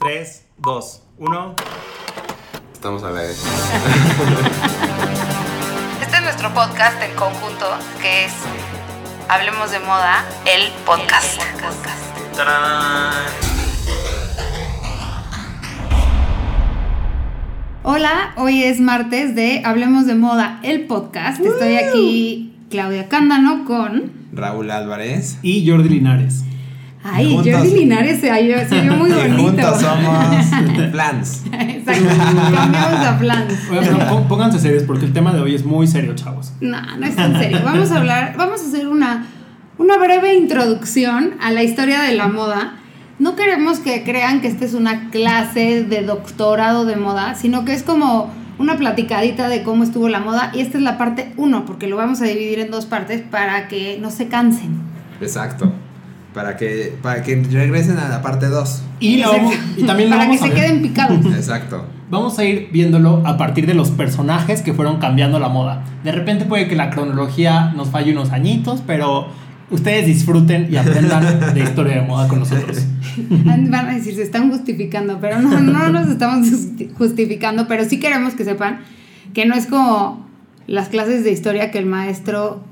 3, 2, 1. Estamos a la vez. Este es nuestro podcast en conjunto, que es Hablemos de Moda, el podcast. ¡Tarán! Hola, hoy es martes de Hablemos de Moda, el podcast. Estoy aquí, Claudia Cándano, con. Raúl Álvarez. Y Jordi Linares. Ay. Jordi Linares se oyó muy Y bonito. juntos somos plans. Exacto, cambiamos a plan. Oigan, pero pó- pónganse serios porque el tema de hoy es muy serio, chavos. No, no es tan serio. Vamos a hablar, vamos a hacer una, una breve introducción a la historia de la moda. No queremos que crean que esta es una clase de doctorado de moda, sino que es como una platicadita de cómo estuvo la moda. Y esta es la parte uno, porque lo vamos a dividir en dos partes para que no se cansen. Exacto. Para que, para que regresen a la parte 2. Y, lo vamos- y también lo para que a se ver- queden picados. Exacto. Vamos a ir viéndolo a partir de los personajes que fueron cambiando la moda. De repente puede que la cronología nos falle unos añitos, pero ustedes disfruten y aprendan de historia de moda con nosotros. Van a decir, se están justificando, pero no, no nos estamos justi- justificando, pero sí queremos que sepan que no es como las clases de historia que el maestro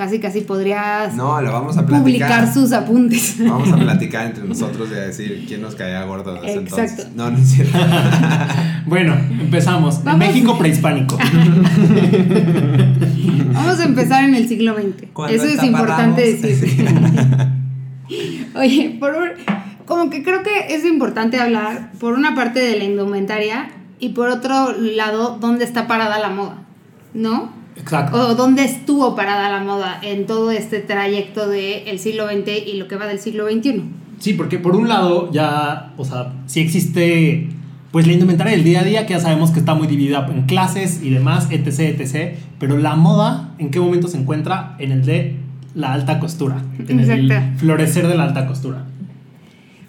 casi casi podría No, lo vamos a platicar. publicar sus apuntes. Vamos a platicar entre nosotros y a decir quién nos caía gordo desde Exacto. entonces. No, no es cierto. Bueno, empezamos. Vamos. México prehispánico. Vamos a empezar en el siglo XX. Cuando Eso es importante decir. Oye, por un- como que creo que es importante hablar por una parte de la indumentaria y por otro lado dónde está parada la moda, ¿no? Exacto. o dónde estuvo parada la moda en todo este trayecto del siglo XX y lo que va del siglo XXI. Sí, porque por un lado ya, o sea, sí existe pues la indumentaria del día a día que ya sabemos que está muy dividida en clases y demás, etc, etc, pero la moda en qué momento se encuentra en el de la alta costura, en el Exacto. florecer de la alta costura.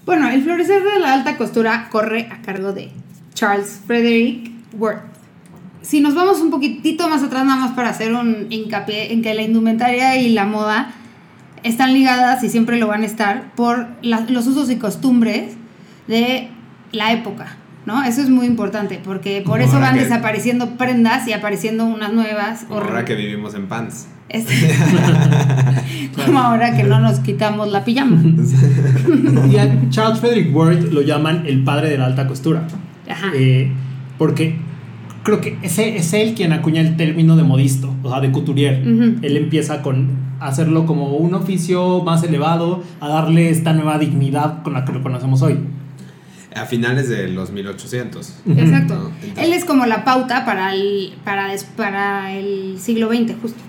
Bueno, el florecer de la alta costura corre a cargo de Charles Frederick Worth. Si nos vamos un poquitito más atrás, nada más para hacer un hincapié en que la indumentaria y la moda están ligadas y siempre lo van a estar por la- los usos y costumbres de la época, ¿no? Eso es muy importante porque por Como eso van que- desapareciendo prendas y apareciendo unas nuevas. Como ahora que vivimos en pants. Como ahora que no nos quitamos la pijama. Y a Charles Frederick Worth lo llaman el padre de la alta costura. Ajá. Eh, porque creo que ese es él quien acuña el término de modisto, o sea, de couturier. Él empieza con hacerlo como un oficio más elevado, a darle esta nueva dignidad con la que lo conocemos hoy. A finales de los 1800. Exacto. No, entonces- Él es como la pauta para el, para, des- para el siglo XX, justo.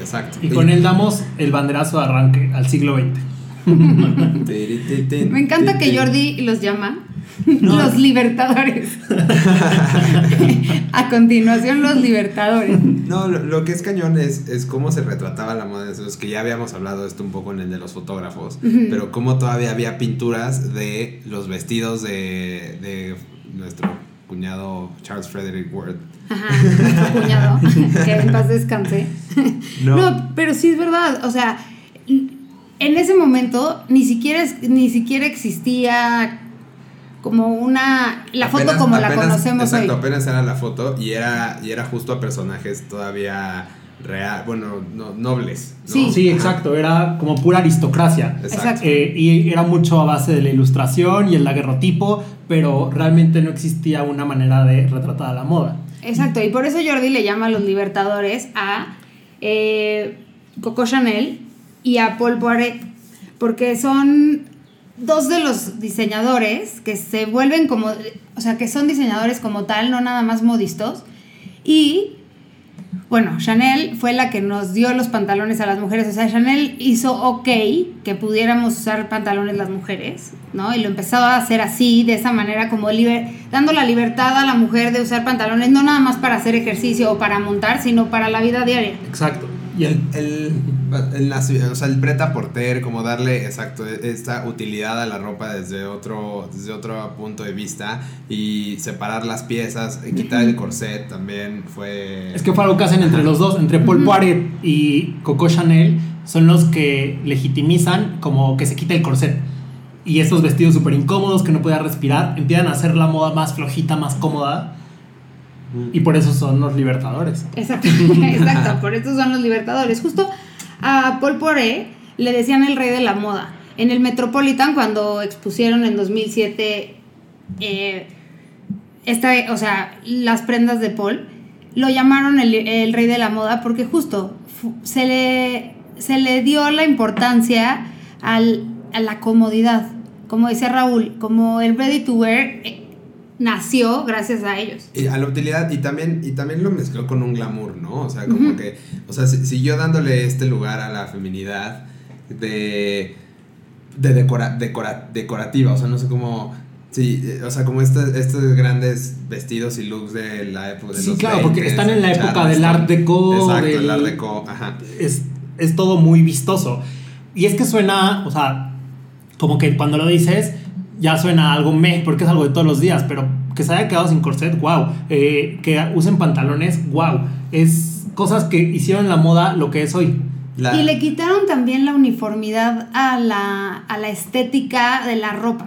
Exacto. Y con él damos el banderazo de arranque al siglo XX. Me encanta que Jordi los llama los libertadores. A continuación, los libertadores. No, lo, lo que es cañón es, es cómo se retrataba la moda. Es que ya habíamos hablado de esto un poco en el de los fotógrafos, pero cómo todavía había pinturas de los vestidos de, de nuestro cuñado Charles Frederick Worth. Ajá, nuestro cuñado, que en paz descanse. No. No. pero sí es verdad, o sea, en ese momento ni siquiera, ni siquiera existía como una, la foto Apenas- como la conocemos Exacto, hoy. apenas era la foto y era, y era justo a personajes todavía real, bueno, no, nobles. ¿no? Sí. Sí, exacto, era como pura aristocracia. Exacto. Eh, y era mucho a base de la ilustración y el daguerrotipo, pero realmente no existía una manera de retratar a la moda. Exacto, y por eso Jordi le llama a los libertadores a eh, Coco Chanel y a Paul Poiret, porque son dos de los diseñadores que se vuelven como, o sea, que son diseñadores como tal, no nada más modistos, y bueno, Chanel fue la que nos dio los pantalones a las mujeres. O sea, Chanel hizo ok que pudiéramos usar pantalones las mujeres, ¿no? Y lo empezó a hacer así, de esa manera, como liber dando la libertad a la mujer de usar pantalones, no nada más para hacer ejercicio o para montar, sino para la vida diaria. Exacto. Y El, el, el, el o sea, el preta porter, como darle, exacto, esta utilidad a la ropa desde otro, desde otro punto de vista y separar las piezas, y quitar el corset también fue... Es que fue algo que hacen entre los dos, entre Paul Poiret y Coco Chanel, son los que legitimizan como que se quite el corset. y estos vestidos súper incómodos que no podía respirar, empiezan a hacer la moda más flojita, más cómoda. Y por eso son los libertadores. Exacto, exacto, por eso son los libertadores. Justo a Paul Poré le decían el rey de la moda. En el Metropolitan, cuando expusieron en 2007 eh, esta, o sea, las prendas de Paul, lo llamaron el, el rey de la moda porque justo se le, se le dio la importancia al, a la comodidad. Como decía Raúl, como el ready to wear eh, nació gracias a ellos. Y a la utilidad, y también, y también lo mezcló con un glamour, ¿no? O sea, como que, o sea, si- siguió dándole este lugar a la feminidad de, de decora, decora- decorativa, o sea, no sé cómo, sí, eh, o sea, como este- estos grandes vestidos y looks de la época de Sí, los claro, porque 20s, están en la época del Art Deco, Exacto, del- el Art Deco, ajá. es, es todo muy vistoso. Y es que suena, o sea, como que cuando lo dices, ya suena algo meh, porque es algo de todos los días, pero que se haya quedado sin corset, wow. que usen pantalones, wow. Es cosas que hicieron la moda lo que es hoy. La- Y le quitaron también la uniformidad a la, a la estética de la ropa.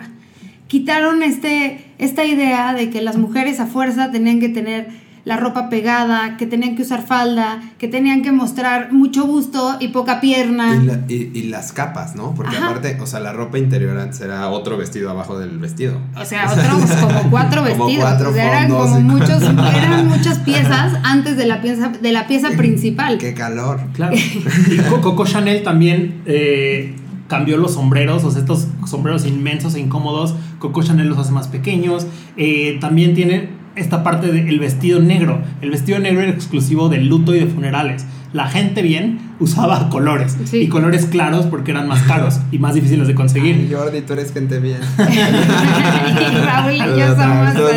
Quitaron este, esta idea de que las mujeres a fuerza tenían que tener la ropa pegada, que tenían que usar falda, que tenían que mostrar mucho busto y poca pierna. Y, la- y- y las capas, ¿no? Porque Ajá. aparte, o sea, la ropa interior antes era otro vestido abajo del vestido. O sea, otros como cuatro Como vestidos. cuatro o sea, eran fondos como muchos, eran muchas piezas antes de la pieza, de la pieza principal. ¡Qué calor! Claro. Y Co- Coco Chanel también eh, cambió los sombreros, o sea, estos sombreros inmensos e incómodos. Coco Chanel los hace más pequeños. Eh, también tiene esta parte del vestido negro. El vestido negro era exclusivo del luto y de funerales. La gente bien usaba colores Sí. y colores claros porque eran más caros y más difíciles de conseguir. Jordi, tú eres gente bien. y Raúl y yo somos Solo-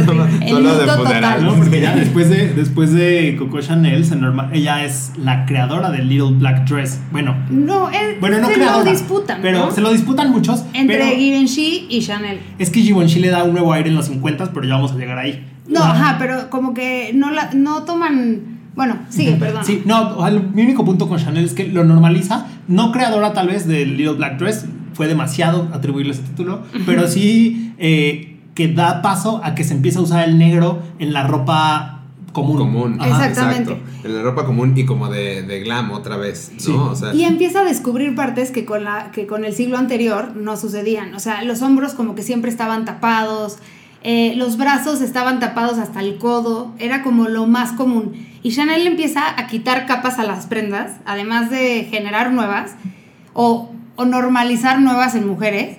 el de total. ¿no? Porque ya después de, después de Coco Chanel, se norma- ella es la creadora del Little Black Dress. Bueno, No, es, bueno, no se creadora. lo disputan, Pero ¿no? se lo disputan muchos. Entre pero- Givenchy y Chanel. Es que Givenchy le da un nuevo aire en los 50, pero ya vamos a llegar ahí. No, ajá, pero como que no la, no toman. Bueno, sigue, perdón. Sí, no, o sea, mi único punto con Chanel es que lo normaliza. No creadora tal vez del Little Black Dress, fue demasiado atribuirle ese título, pero sí eh, que da paso a que se empiece a usar el negro en la ropa común. Común. Ajá. Exactamente. Exacto. En la ropa común y como de, de glam otra vez, ¿no? Sí. O sea, Y empieza a descubrir partes que con, la, que con el siglo anterior no sucedían. O sea, los hombros como que siempre estaban tapados, eh, los brazos estaban tapados hasta el codo, era como lo más común. Y Chanel empieza a quitar capas a las prendas, además de generar nuevas o, o normalizar nuevas en mujeres,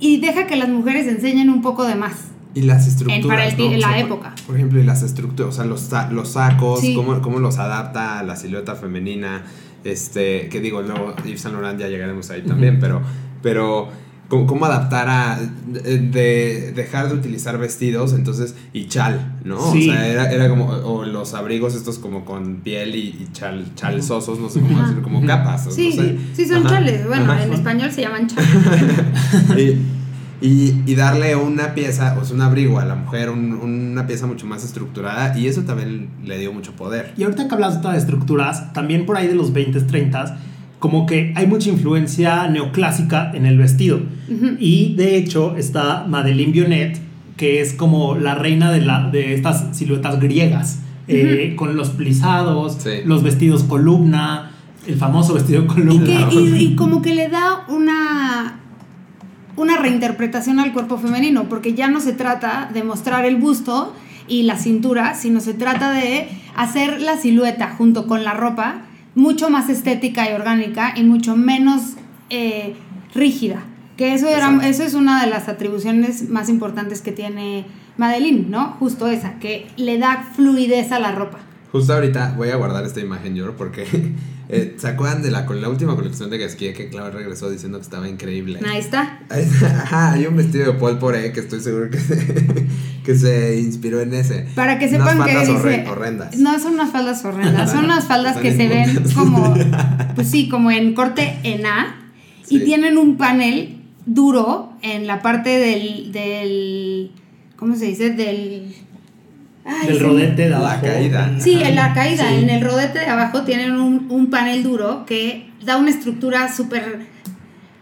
y deja que las mujeres enseñen un poco de más. y las estructuras. En- para el ¿no? O la sea, época. Por, ejemplo, y las estructuras, o sea, los, los sacos, Sí. cómo, cómo los adapta a la silueta femenina. Este, que digo, luego Yves Saint Laurent ya llegaremos ahí también, pero, pero cómo, cómo adaptar a de, de dejar de utilizar vestidos, entonces, y chal, ¿no? Sí. O sea, era, era como, o los abrigos estos como con piel y, y chal, chalzosos, no sé cómo Ajá. decirlo, como capas. Sí, no sé. sí son Ajá. chales. Bueno, Ajá. en español se llaman chales. y, y- y darle una pieza, o sea, un abrigo a la mujer, un- una pieza mucho más estructurada, y eso también le dio mucho poder. Y ahorita que hablas de estructuras, también por ahí de los 20s, 30s, como que hay mucha influencia neoclásica en el vestido. Y de hecho está Madeleine Bionnet, que es como la reina de, la, de estas siluetas griegas, eh, con los plisados, Sí. los vestidos columna, el famoso vestido Y, columna. que, y, y como que le da una, una reinterpretación al cuerpo femenino, porque ya no se trata de mostrar el busto y la cintura, sino se trata de hacer la silueta junto con la ropa mucho más estética y orgánica y mucho menos eh, rígida. Que eso, era, eso es una de las atribuciones más importantes que tiene Madeline, ¿no? Justo esa, que le da fluidez a la ropa. Justo ahorita voy a guardar esta imagen yo porque eh, ¿se acuerdan de la, la última colección de Gasquier que Claudia regresó diciendo que estaba increíble? Ahí está. Ajá, hay un vestido de Paul Poré que estoy seguro que se, que se inspiró en ese. Para que Unas sepan que dice, horre- horrendas. no son unas faldas horrendas, son unas faldas que se ven como, pues sí, como en corte en A y Sí. tienen un panel duro en la parte del, del ¿cómo se dice? Del, ay, del rodete de La abajo. caída. Sí, en la caída, Sí. en el rodete de abajo tienen un, un panel duro que da una estructura súper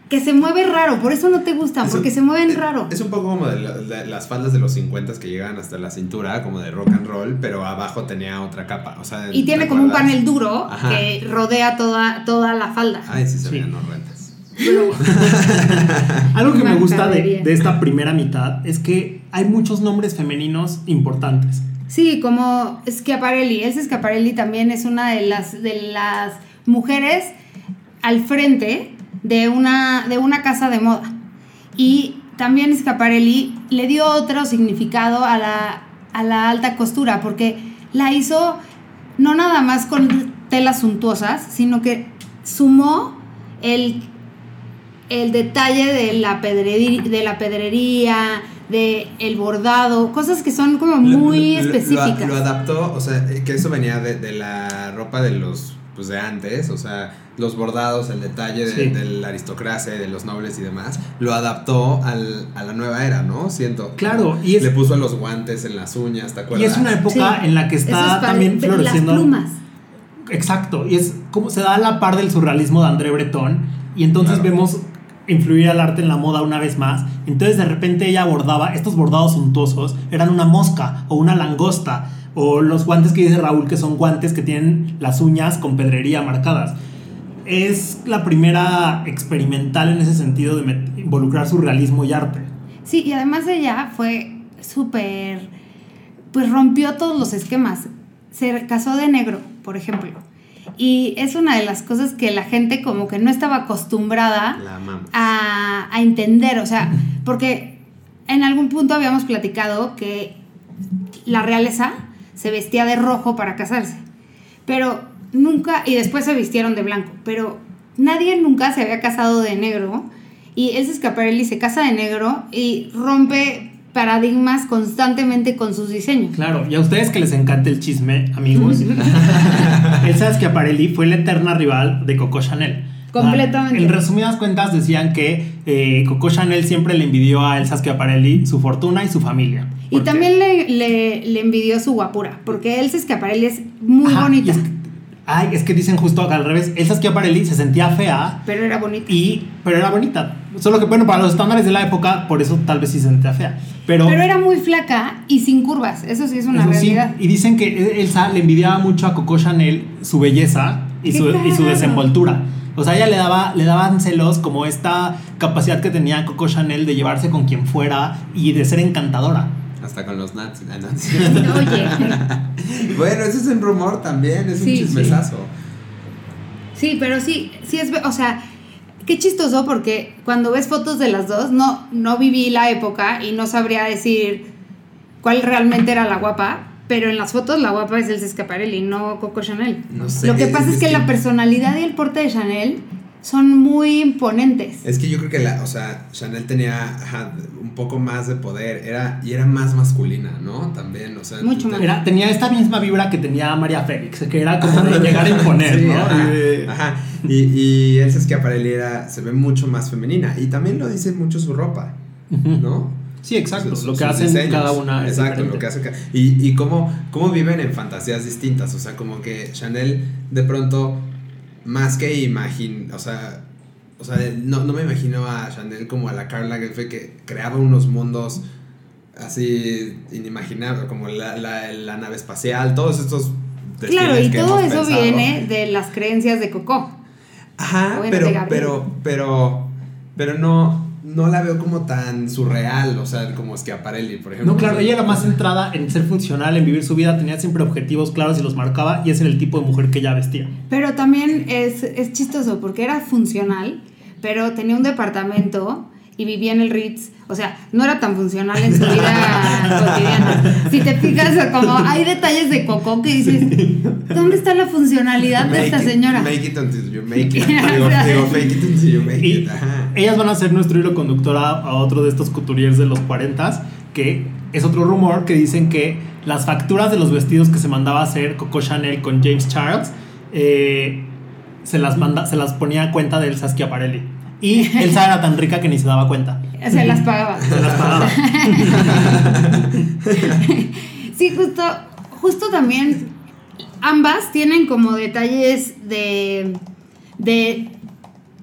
que se mueve raro, por eso no te gustan, Es porque un- se mueven es- raro. Es un poco como de, la- de las faldas de los 50 que llegaban hasta la cintura, como de rock and roll, pero abajo tenía otra capa. O sea, y tiene ¿te como un panel duro Ajá. que rodea toda, toda la falda. Ay, sí se Sí. veían horrendas. Algo que me gusta de, de esta primera mitad es que hay muchos nombres femeninos importantes. Sí, como Schiaparelli. Elsa Schiaparelli también es una de las, de las mujeres al frente de una, de una casa de moda. Y también Schiaparelli le dio otro significado a la, a la alta costura, porque la hizo no nada más con telas suntuosas, sino que sumó el, el detalle de la, pedrería, de la pedrería, de el bordado, cosas que son como muy Lo- lo- específicas. Lo, adaptó, o sea, que eso venía de, de la ropa de los, pues de antes, o sea, los bordados, el detalle de, Sí. de la aristocracia, de los nobles y demás, lo adaptó al, a la nueva era, ¿no? Siento. Claro, y es- Le puso los guantes en las uñas, ¿te Y acuerdas? es una época Sí. en la que está es también floreciendo. Las plumas. Exacto, y es como se da a la par del surrealismo de André Breton, y entonces Claro. vemos influir al arte en la moda una vez más. Entonces de repente ella bordaba, estos bordados suntuosos eran una mosca o una langosta, o los guantes que dice Raúl que son guantes que tienen las uñas con pedrería marcadas. Es la primera experimental en ese sentido de involucrar surrealismo y arte. Sí, y además ella fue súper, pues rompió todos los esquemas. Se casó de negro, por ejemplo. Y es una de las cosas que la gente como que no estaba acostumbrada a, a entender, o sea, porque en algún punto habíamos platicado que la realeza se vestía de rojo para casarse, pero nunca, y después se vistieron de blanco, pero nadie nunca se había casado de negro, y Elsa Schiaparelli se casa de negro y rompe paradigmas constantemente con sus diseños. Claro, y a ustedes que les encanta el chisme, amigos, Elsa Schiaparelli fue la eterna rival de Coco Chanel. Completamente. Ah, En resumidas cuentas decían que eh, Coco Chanel siempre le envidió a Elsa Schiaparelli su fortuna y su familia. Y también le, le, le envidió su guapura, porque Elsa Schiaparelli es muy Ajá, bonita, es que- ay, es que dicen justo al revés. Elsa Schiaparelli se sentía fea, pero era bonita. y, pero era bonita. Solo que, bueno, para los estándares de la época, por eso tal vez sí se sentía fea. Pero, Pero era muy flaca y sin curvas, eso sí es una Eso sí, realidad. y dicen que Elsa le envidiaba mucho a Coco Chanel su belleza y ¡Qué su, y su desenvoltura. O sea, ella le daba, le daban celos como esta capacidad que tenía Coco Chanel de llevarse con quien fuera y de ser encantadora. Hasta con los nazis. Ah, no. Oye, bueno, eso es un rumor también, es Sí, un sí. chismesazo. sí, pero sí, sí es, o sea, qué chistoso porque cuando ves fotos de las dos, no, no viví la época y no sabría decir cuál realmente era la guapa, pero en las fotos la guapa es Elsa Schiaparelli, no Coco Chanel. No sé, Lo que pasa es, es que, que- la personalidad y el porte de Chanel son muy imponentes. Es que yo creo que la, o sea, Chanel tenía ajá, un poco más de poder, era, y era más masculina, ¿no? También, o sea. Mucho más. Era, tenía esta misma vibra que tenía María Félix, que era como de llegar a imponer, Sí, ¿no? Ajá, ajá. Y, y Elsa Schiaparelli era, se ve mucho más femenina. Y también lo dice mucho su ropa. ¿no? Sí, exacto. Sus- lo que hacen diseños. cada una es Exacto, diferente. lo que hace ca- Y, y cómo, cómo viven en fantasías distintas. O sea, como que Chanel de pronto, más que imagin... O sea, o sea no, no me imagino a Chanel como a la Carla Geffe que creaba unos mundos así inimaginables, como la, la, la nave espacial, todos estos... Claro, y que todo eso pensado. viene de las creencias de Coco. Ajá, Bueno, pero, pero, pero, pero no, no la veo como tan surreal, o sea, como Schiaparelli, por ejemplo. No, claro, ella era más centrada en ser funcional, en vivir su vida, tenía siempre objetivos claros y los marcaba, y ese era el tipo de mujer que ella vestía. Pero también es, es chistoso porque era funcional, pero tenía un departamento y vivía en el Ritz. O sea, no era tan funcional en su vida cotidiana. Si te fijas, como hay detalles de Coco que dices, ¿dónde está la funcionalidad de Make esta it- señora? Make it until you make it. Digo, fake it until you make Y it. Ajá. ellas van a ser nuestro hilo conductor a, a otro de estos couturiers de los 40 que es otro rumor que dicen que las facturas de los vestidos que se mandaba a hacer Coco Chanel con James Charles eh, se, las manda, se las ponía a cuenta de Elsa Schiaparelli. Y Elsa era tan rica que ni se daba cuenta. Se las pagaba. Se las pagaba. Sí, justo, justo también ambas tienen como detalles de, de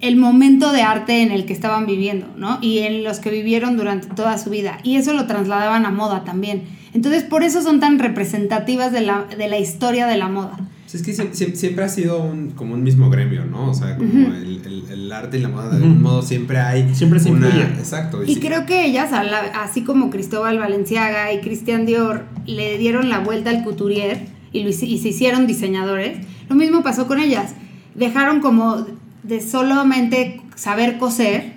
el momento de arte en el que estaban viviendo, ¿no? Y en los que vivieron durante toda su vida. Y eso lo trasladaban a moda también. Entonces, por eso son tan representativas de la, de la historia de la moda. Sí, es que sie- sie- siempre ha sido un, como un mismo gremio, ¿no? O sea, como el, el- el arte y la moda, de algún modo siempre hay. Siempre se una. Exacto. Y sí. creo que ellas, así como Cristóbal Valenciaga y Christian Dior, le dieron la vuelta al couturier y, lo y se hicieron diseñadores, lo mismo pasó con ellas. Dejaron como de solamente saber coser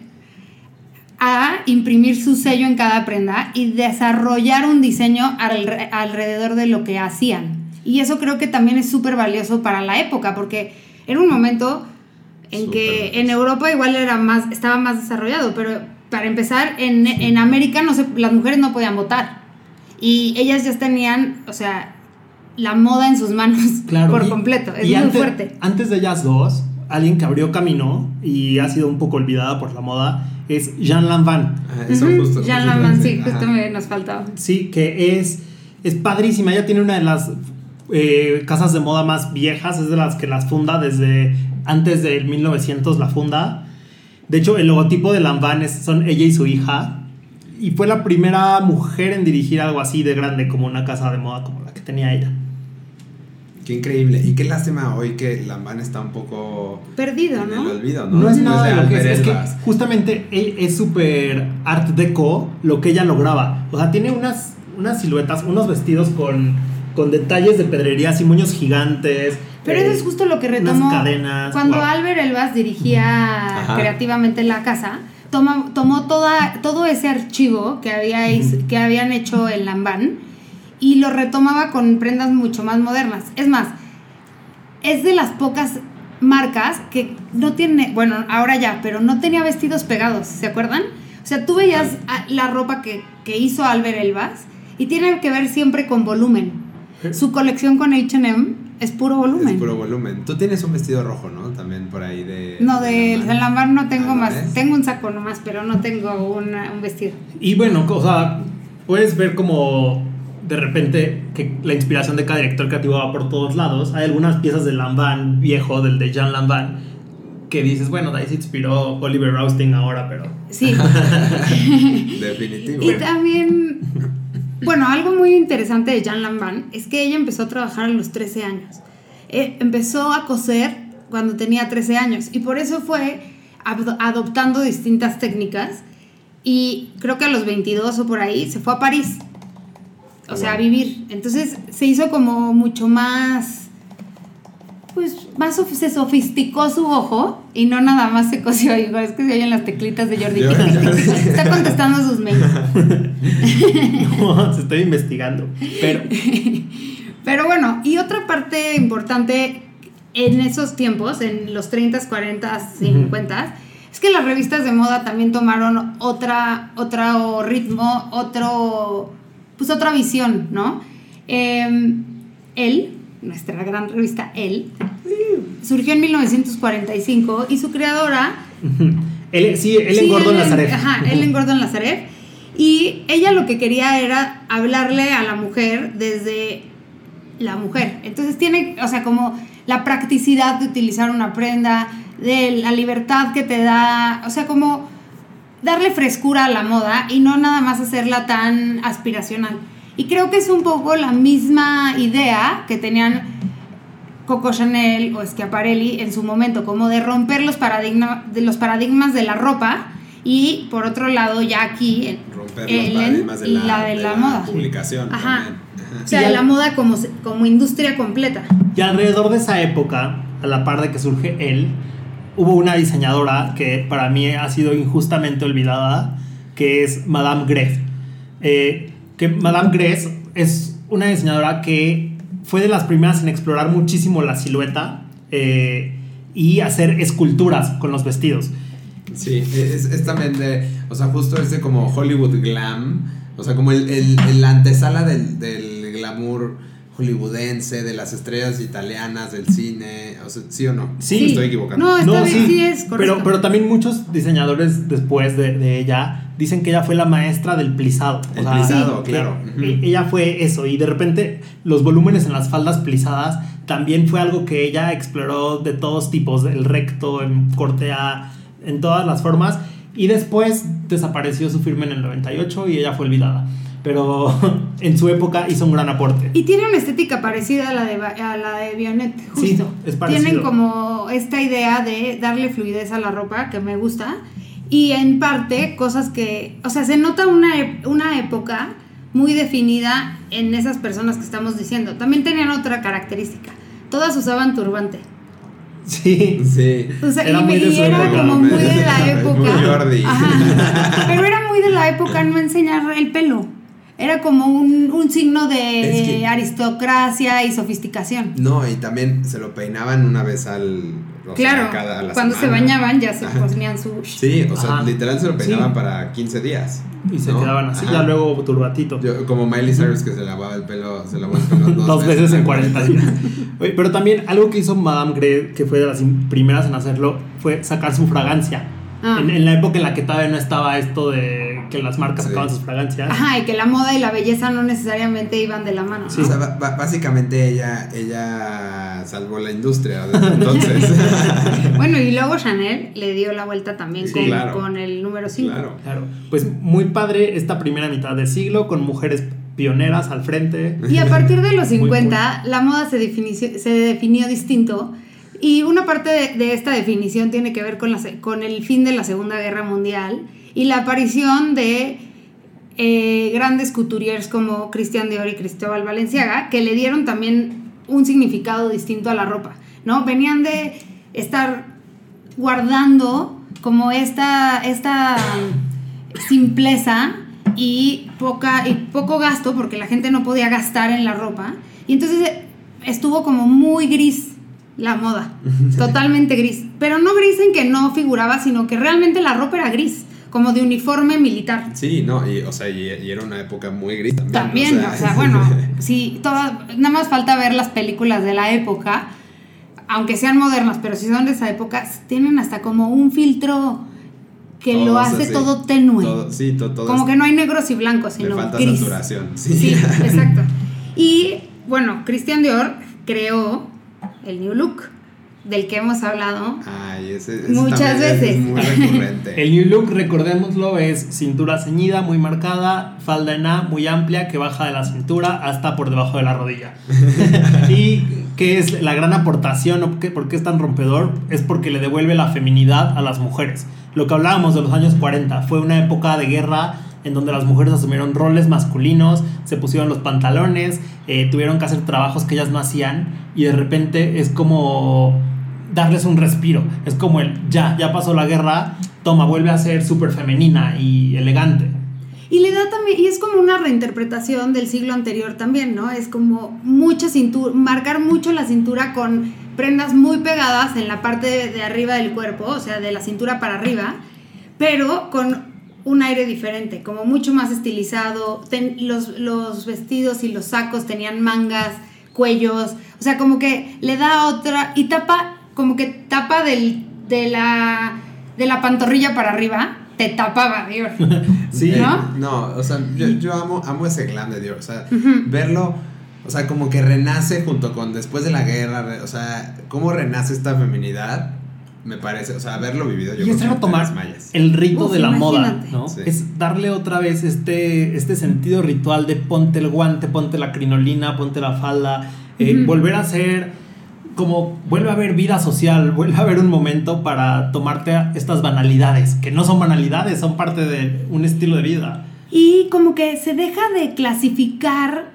a imprimir su sello en cada prenda y desarrollar un diseño alre- alrededor de lo que hacían. Y eso creo que también es súper valioso para la época, porque era un momento en Súper que valioso. en Europa igual era más, estaba más desarrollado, pero para empezar, en, en América no se, las mujeres no podían votar. Y ellas ya tenían, o sea, la moda en sus manos Claro, por y- completo. Es y muy antes, fuerte. Antes de ellas dos, alguien que abrió camino y ha sido un poco olvidada por la moda es Jean Lanvin. Eso Ujú, justo. Jean Lanvin, sí, justo ajá. me nos faltaba. Sí, que es, es padrísima. Ella tiene una de las eh, casas de moda más viejas, es de las que las funda desde antes del 1900 la funda. De hecho, el logotipo de Lanvin es- son ella y su hija. Y fue la primera mujer en dirigir algo así de grande como una casa de moda como la que tenía ella. Qué increíble. Y qué lástima hoy que Lambán está un poco. Perdido, en ¿no? el olvido, ¿no? No, es nada de lo que es, que justamente e- es súper art deco lo que ella lograba. O sea, tiene unas, unas siluetas, unos vestidos con, con detalles de pedrería, así moños gigantes. Pero eh, eso es justo lo que unas retomó cadenas, cuando wow. Albert Elbas dirigía Ajá. creativamente la casa. Tomó toda, todo ese archivo que, habíais, que habían hecho en Lambán y lo retomaba con prendas mucho más modernas. Es más, es de las pocas marcas que no tiene, bueno, ahora ya, pero no tenía vestidos pegados, ¿se acuerdan? O sea, tú veías la ropa que, que hizo Albert Elbas y tiene que ver siempre con volumen. Su colección con HM es puro volumen. Es puro volumen. Tú tienes un vestido rojo, ¿no? También por ahí de. No, de Lambán. San Lamar no tengo Ah, ¿no más. Tengo un saco nomás, pero no tengo una- un vestido. Y bueno, o sea, puedes ver como de repente que la inspiración de cada director creativo va por todos lados. Hay algunas piezas del Lanvin viejo, del de Jean Lanvin, que dices, bueno, de ahí se inspiró Oliver Rousting ahora, pero Sí. Definitivo. y también, bueno, algo muy interesante de Jean Lambán es que ella empezó a trabajar a los 13 años. Eh, empezó a coser cuando tenía 13 años y por eso fue ad- adoptando distintas técnicas y creo que a los 22 o por ahí se fue a París. O sea, a vivir. Entonces se hizo como mucho más pues más sof- se sofisticó su ojo y no nada más se cosió igual es que se oyen las teclitas de Jordi está contestando sus mails no, se estoy investigando. Pero pero bueno y otra parte importante en esos tiempos en los 30 40 50 es que las revistas de moda también tomaron otra otro ritmo otro pues otra visión no Em, él nuestra gran revista él surgió en 1945 y su creadora sí, él Sí, Ellen- Nazaret. Ajá, Ellen Gordon Lazaret. Y ella lo que quería era hablarle a la mujer desde la mujer. Entonces tiene, o sea, como la practicidad de utilizar una prenda, de la libertad que te da, o sea, como darle frescura a la moda y no nada más hacerla tan aspiracional. Y creo que es un poco la misma idea que tenían Coco Chanel o Schiaparelli en su momento, como de romper los, paradigma, de los paradigmas de la ropa y por otro lado ya aquí en- Romper los Ellen paradigmas de la, de la moda. publicación. Ajá. también. Ajá. O sea, Y ya- la moda como, como industria completa. Y alrededor de esa época, a la par de que surge él, hubo una diseñadora que para mí ha sido injustamente olvidada, que es Madame Gref. Eh, que Madame Gref es una diseñadora que fue de las primeras en explorar muchísimo la silueta eh, y hacer esculturas con los vestidos. Sí, es, también de, o sea, justo ese como Hollywood glam, o sea, como el, antesala del glamour hollywoodense, de las estrellas italianas, del cine, o sea, ¿sí o no? Sí. Me estoy equivocando. No, está bien, sí es correcto. pero, pero también muchos diseñadores después de, de ella dicen que ella fue la maestra del plisado. El plisado, que- claro. que Ujú. Ella fue eso y de repente los volúmenes en las faldas plisadas también fue algo que ella exploró de todos tipos, el recto, en corte A, en todas las formas y después desapareció su firma en el 98 y ella fue olvidada. Pero en su época hizo un gran aporte. Y tiene una estética parecida a la de, a la de Bionnet, Sí, justo. es parecido. Tienen como esta idea de darle fluidez a la ropa, que me gusta. Y en parte, cosas que. O sea, se nota una, una época muy definida en esas personas que estamos diciendo. También tenían otra característica. Todas usaban turbante. Sí. Sí. O sea, Era y, muy de era época, como muy de la Muy época. Jordi. Ajá. Pero era muy de la época no enseñar el pelo. Era como un, un signo de Es que- aristocracia y sofisticación. No, y también se lo peinaban una vez al. sea, Claro, cada- a la cuando se bañaban ya se ponían su... Sí, o sea, Ajá. literal se lo peinaban Sí. para 15 días. Y se ¿no? quedaban así, Ajá. ya luego turbatito. Yo- como Miley Cyrus que se lavaba el pelo, se lavó el pelo dos, Dos veces en al 40 mes. días. Oye, pero también algo que hizo Madame Grey, que fue de las im- primeras en hacerlo, fue sacar su fragancia. Ah. En, en la época en la que todavía no estaba esto de que las marcas Sí. sacaban sus fragancias. Ajá, y que la moda y la belleza no necesariamente iban de la mano. ¿no? Sí. O sea, básicamente ella, ella salvó la industria desde entonces. Bueno, y luego Chanel le dio la vuelta también Sí, con, claro. con el número 5. claro. Claro. Pues muy padre esta primera mitad de siglo con mujeres pioneras al frente. Y a partir de los Muy 50, la moda se definió, se definió distinto. Y una parte de, de esta definición tiene que ver con, la, se- con el fin de la Segunda Guerra Mundial y la aparición de eh, grandes couturiers como Christian Dior y Cristóbal Valenciaga, que le dieron también un significado distinto a la ropa, ¿no? Venían de estar guardando como esta, esta simpleza y, poca, y poco gasto, porque la gente no podía gastar en la ropa. Y entonces eh, estuvo como muy gris la moda, totalmente gris. Pero no gris en que no figuraba, sino que realmente la ropa era gris, como de uniforme militar. Sí, no, y, o sea, y, y era una época muy gris también. También, o sea, bueno, sí, toda, nada más falta ver las películas de la época, aunque sean modernas, pero si son de esa época, tienen hasta como un filtro que lo hace todo tenue. Todo- sí, to- todo como es- que no hay negros y blancos, sino falta gris. saturación. Sí. Sí, exacto. Y bueno, Christian Dior creó el New Look, del que hemos hablado. Ay, ese, ese Muchas veces. Es muy recurrente. El New Look, recordémoslo, es cintura ceñida, muy marcada, falda en A, muy amplia, que baja de la cintura hasta por debajo de la rodilla. y que es la gran aportación, o que- por qué es tan rompedor, es porque le devuelve la feminidad a las mujeres. Lo que hablábamos de los años 40 fue una época de guerra en donde las mujeres asumieron roles masculinos, se pusieron los pantalones, eh, tuvieron que hacer trabajos que ellas no hacían y de repente es como darles un respiro. Es como el, ya, ya pasó la guerra, toma, vuelve a ser súper femenina y elegante. Y le da también, y es como una reinterpretación del siglo anterior también, ¿no? Es como mucha cintura, marcar mucho la cintura con prendas muy pegadas en la parte de, arriba del cuerpo, o sea, de la cintura para arriba, pero con un aire diferente, como mucho más estilizado. Los, los vestidos y los sacos tenían mangas, cuellos, o sea, como que le da otra, y tapa, como que tapa del, de, la, de la pantorrilla para arriba, te tapaba, Dior. Sí, Eh, ¿no? no, o sea, yo, yo amo, amo ese glam de Dior. O sea, verlo, o sea, como que renace junto con después de la guerra. o sea, cómo renace esta feminidad, me parece. O sea, haberlo vivido yo y es desmayas. el rito Uf, de la moda. ¿no? Sí. Es darle otra vez este, este sentido ritual de ponte el guante, ponte la crinolina, ponte la falda, eh, volver a ser como vuelve a haber vida social, vuelve a haber un momento para tomarte estas banalidades, que no son banalidades, son parte de un estilo de vida. Y como que se deja de clasificar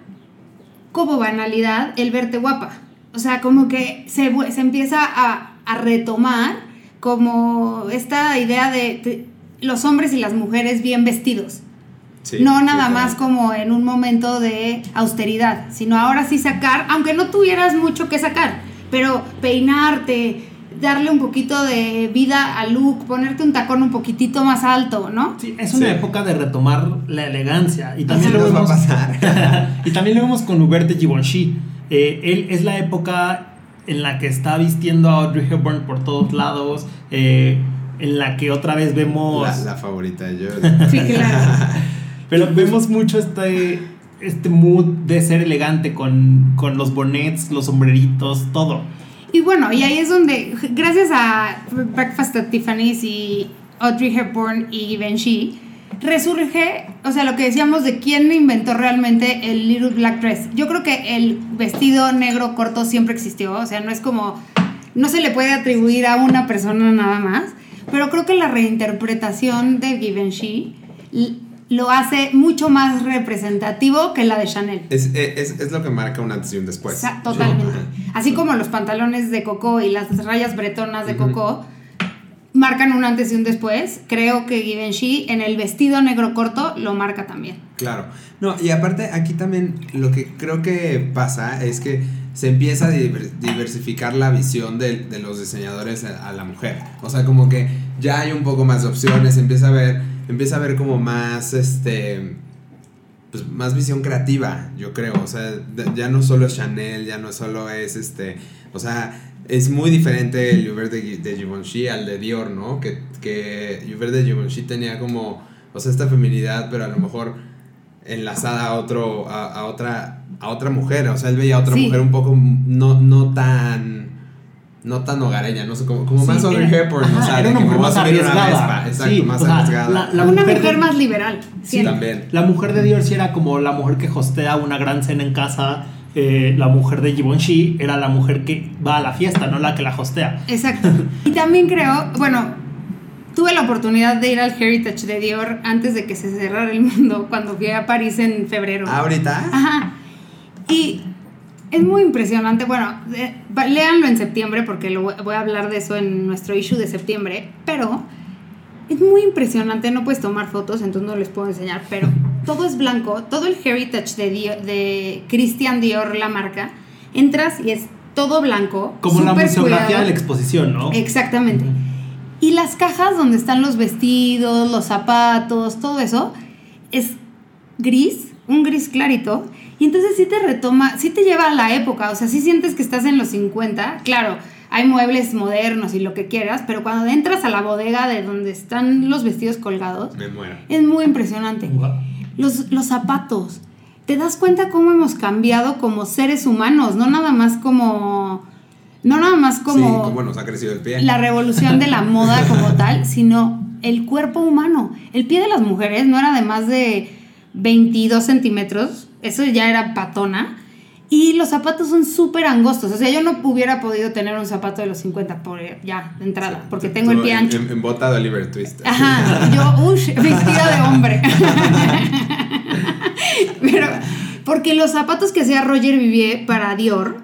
como banalidad el verte guapa. O sea, como que se, se empieza a, a retomar como esta idea de, los hombres y las mujeres bien vestidos. Sí, no nada más como en un momento de austeridad, sino ahora sí sacar, aunque no tuvieras mucho que sacar, pero peinarte, darle un poquito de vida al look, ponerte un tacón un poquitito más alto, ¿no? Sí, es una Sí. época de retomar la elegancia. Y también, Así lo nos va a vemos, pasar. y también lo vemos con Hubert de Givenchy. Eh, él es la época en la que está vistiendo a Audrey Hepburn por todos lados, eh, en la que otra vez vemos... La, la favorita de Jordan. Sí, claro. Pero vemos mucho este, este mood de ser elegante con, con los bonnets, los sombreritos, todo. Y bueno, y ahí es donde, gracias a Breakfast at Tiffany's y Audrey Hepburn y Givenchy, resurge, o sea, lo que decíamos de quién inventó realmente el Little Black Dress. Yo creo que el vestido negro corto siempre existió, o sea, no es como, no se le puede atribuir a una persona nada más, pero creo que la reinterpretación de Givenchy lo hace mucho más representativo que la de Chanel. Es, es, es lo que marca un antes y un después. Totalmente. Así como los pantalones de Coco y las rayas bretonas de Coco marcan un antes y un después, creo que Givenchy en el vestido negro corto lo marca también. Claro. No, y aparte aquí también lo que creo que pasa es que se empieza a diver- diversificar la visión de, de los diseñadores a, a la mujer. O sea, como que ya hay un poco más de opciones, empieza a ver, empieza a ver como más este pues más visión creativa, yo creo. O sea, ya no solo es Chanel, ya no solo es este. O sea, es muy diferente el Hubert de, de Givenchy al de Dior, ¿no? Que, que Hubert de Givenchy tenía como. O sea, esta feminidad, pero a lo mejor enlazada a otro. a, a otra. a otra mujer. O sea, él veía a otra Sí. mujer un poco no, no tan. No tan hogareña, no sé, como, como más Sí, Audrey era- Hepburn, ajá, o sea, era de una mujer más arriesgada. vespa. Exacto, Sí, más o sea, arriesgada. la- la Una mujer mujer de- más liberal. Sí, también. La mujer de Dior sí era como la mujer que hostea una gran cena en casa. eh, la mujer de Givenchy era la mujer que va a la fiesta, no la que la hostea. Exacto. Y también creo, bueno, tuve la oportunidad de ir al Heritage de Dior antes de que se cerrara el mundo cuando fui a París en febrero. ¿Ahorita? Ajá. Y es muy impresionante. Bueno, eh, léanlo en septiembre porque lo voy, a hablar de eso en nuestro issue de septiembre. Pero es muy impresionante. No puedes tomar fotos, entonces no les puedo enseñar. Pero todo es blanco. Todo el heritage de, Dior- de Christian Dior, la marca. Entras y es todo blanco. Como la museografía cuidado. de la exposición, ¿no? Exactamente. Y las cajas donde están los vestidos, los zapatos, todo eso, es gris, un gris clarito. Y entonces sí te retoma, sí te lleva a la época, o sea, sí sientes que estás en los 50. Claro, hay muebles modernos y lo que quieras, pero cuando entras a la bodega de donde están los vestidos colgados, Me muero. es muy impresionante. Los, los zapatos. Te das cuenta cómo hemos cambiado como seres humanos, no nada más como... No nada más como sí, nos ha crecido el pie. la revolución de la moda como tal, sino el cuerpo humano. El pie de las mujeres no era de más de 22 centímetros, eso ya era patona. Y los zapatos son súper angostos. O sea, yo no hubiera podido tener un zapato de los 50 por, ya, de entrada, porque tengo el pie ancho. En, en bota de Oliver Twist. Ajá, yo, uy, vestida de hombre. Pero, porque los zapatos que hacía Roger Vivier para Dior,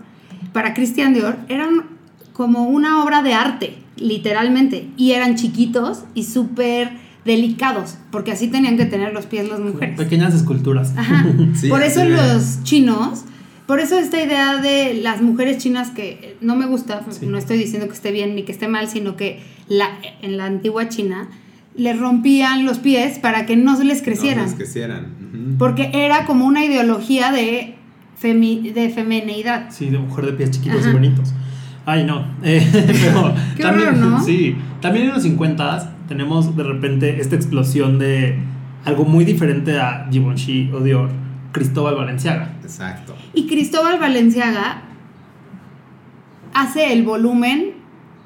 para Christian Dior, eran como una obra de arte, literalmente. Y eran chiquitos y súper delicados, porque así tenían que tener los pies las mujeres. Pequeñas esculturas. Ajá. Sí, por eso los chinos, por eso esta idea de las mujeres chinas que no me gusta, Sí. no estoy diciendo que esté bien ni que esté mal, sino que la, en la antigua China les rompían los pies para que no se les crecieran. No, les crecieran. Ujú. Porque era como una ideología de, femi- de feminidad. Sí, de mujer de pies chiquitos Ajá. y bonitos. Ay, no. Eh, pero Qué también, horror, ¿no? Sí. También en los 50 tenemos de repente esta explosión de algo muy diferente a Givenchy o Dior, Cristóbal Valenciaga. Exacto. Y Cristóbal Valenciaga hace el volumen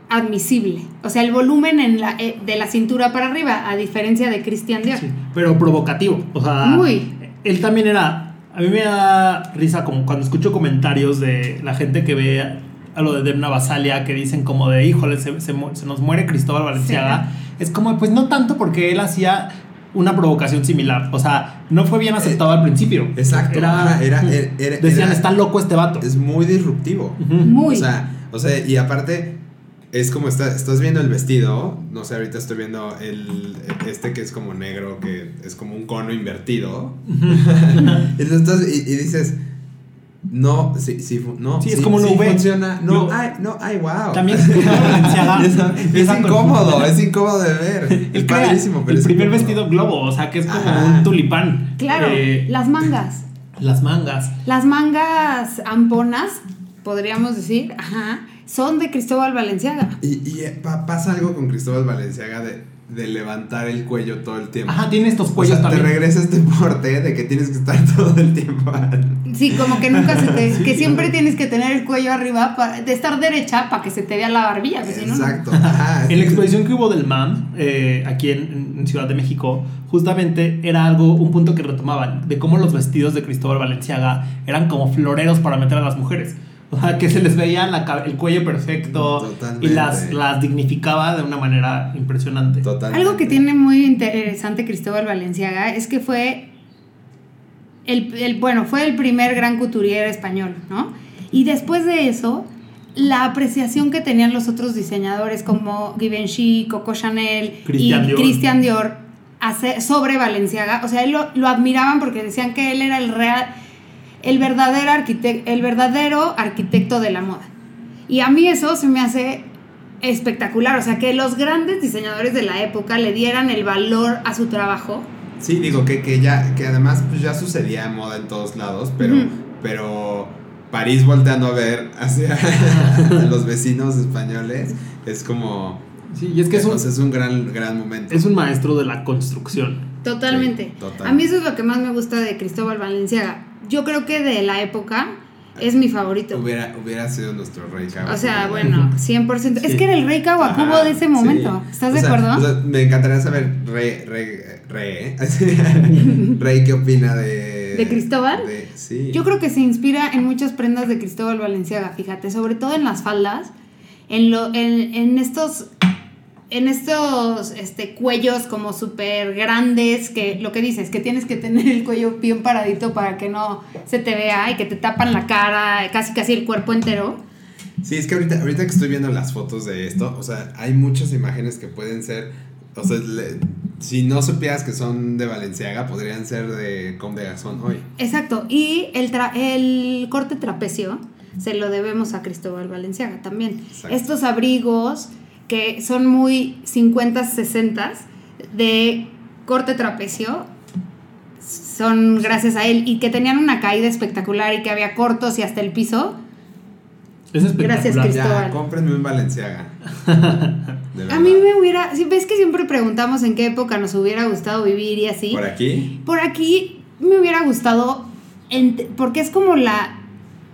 admisible. O sea, el volumen en la, eh, de la cintura para arriba, a diferencia de Christian Dior. Sí, pero provocativo. O sea, Muy. él también era. A mí me da risa como cuando escucho comentarios de la gente que ve a lo de Demna Basalia que dicen como de híjole, se, se se nos muere Cristóbal Valenciaga. Es como, pues no tanto porque él hacía una provocación similar. O sea, no fue bien aceptado al principio. Exacto. Era, Ajá, era- era- era- decían, era- está loco este vato. Es muy disruptivo. Ujú. Muy. O sea, o sea, y aparte es como está, estás viendo el vestido, no sé, ahorita estoy viendo el este que es como negro, que es como un cono invertido. y, lo estás- y- y dices, no, sí, sí, no, Sí, es como una sí V. funciona. No, Luego- ay, no, ay, wow. También Cristóbal Valenciaga es, es incómodo, es incómodo de ver. Es padrísimo, pero el es primer incómodo. vestido globo, o sea, que es como Ajá. un tulipán. Claro, Eh, las mangas. Las mangas. Las mangas amponas, podríamos decir, ajá, son de Cristóbal Valenciaga. Y, y, eh, pa- pasa algo con Cristóbal Valenciaga de, de levantar el cuello todo el tiempo. Ajá, tiene estos O cuellos sea, te también. regresa este porte de que tienes que estar todo el tiempo. Sí, como que nunca se te, Sí, que siempre tienes que tener el cuello arriba para, de estar derecha para que se te vea la barbilla, si no, no. Exacto. Ajá. En la exposición que hubo del MAM, eh, aquí en, en Ciudad de México, justamente era algo, un punto que retomaban, de cómo los vestidos de Cristóbal Valenciaga eran como floreros para meter a las mujeres. O sea, que se les veía la el cuello perfecto Totalmente. y las, las dignificaba de una manera impresionante. Totalmente. Algo que tiene muy interesante Cristóbal Valenciaga es que fue el, el- bueno, fue el primer gran couturier español, ¿no? Y después de eso, la apreciación que tenían los otros diseñadores como Givenchy, Coco Chanel Christian y Dior. Christian Dior hace- sobre Valenciaga, o sea, él lo, lo admiraban porque decían que él era el real, el verdadero arquitecto, el verdadero arquitecto de la moda. Y a mí eso se me hace espectacular, o sea, que los grandes diseñadores de la época le dieran el valor a su trabajo. Sí, digo que, que ya, que además pues ya sucedía moda en todos lados, pero, pero París volteando a ver hacia los vecinos españoles es como Sí, y es que es un, es un gran, gran momento. es un maestro de la construcción. Totalmente. Sí, total. A mí eso es lo que más me gusta de Cristóbal Valenciaga. Yo creo que de la época es mi favorito. Hubiera, hubiera sido nuestro rey Kawakubo. O sea, bueno, 100%. Es Sí. que era el rey Kawakubo Ajá, de ese momento. sí. ¿Estás O de sea, acuerdo? o sea, me encantaría saber, Rey, Rey, Rey, ¿eh? Rey, ¿qué opina de... ¿De Cristóbal? de- sí. Yo creo que se inspira en muchas prendas de Cristóbal Valenciaga, fíjate, sobre todo en las faldas, en, lo, en, en estos en estos este, cuellos como súper grandes, que lo que dices, que tienes que tener el cuello bien paradito para que no se te vea y que te tapan la cara, casi casi el cuerpo entero. Sí, es que ahorita, ahorita que estoy viendo las fotos de esto, o sea, hay muchas imágenes que pueden ser, o sea, le- si no supieras que son de Valenciaga, podrían ser de Comme de Garzón hoy. Exacto, y el, tra- el corte trapecio se lo debemos a Cristóbal Valenciaga también. Exacto. Estos abrigos que son muy 50, 60 de corte trapecio son gracias a él y que tenían una caída espectacular y que había cortos y hasta el piso. Es espectacular. Gracias, Cristóbal. Ya, cómprenme un Valenciaga. A mí me hubiera, si ves que siempre preguntamos en qué época nos hubiera gustado vivir y así. Por aquí, Por aquí me hubiera gustado, porque es como la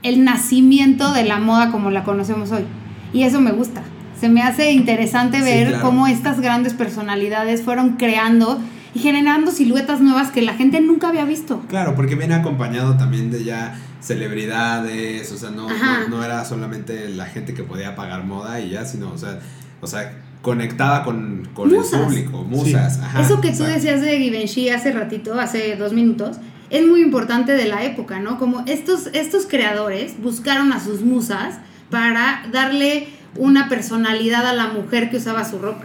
el nacimiento de la moda como la conocemos hoy. Y eso me gusta. Se me hace interesante Sí, ver claro. cómo estas grandes personalidades fueron creando y generando siluetas nuevas que la gente nunca había visto. claro, porque viene acompañado también de ya celebridades, o sea, no, no, no era solamente la gente que podía pagar moda y ya, sino, o sea, o sea conectaba con, con el público, musas. ajá, Eso que tú decías de Givenchy hace ratito, hace dos minutos, es muy importante de la época, ¿no? Como estos, estos creadores buscaron a sus musas para darle una personalidad a la mujer que usaba su ropa.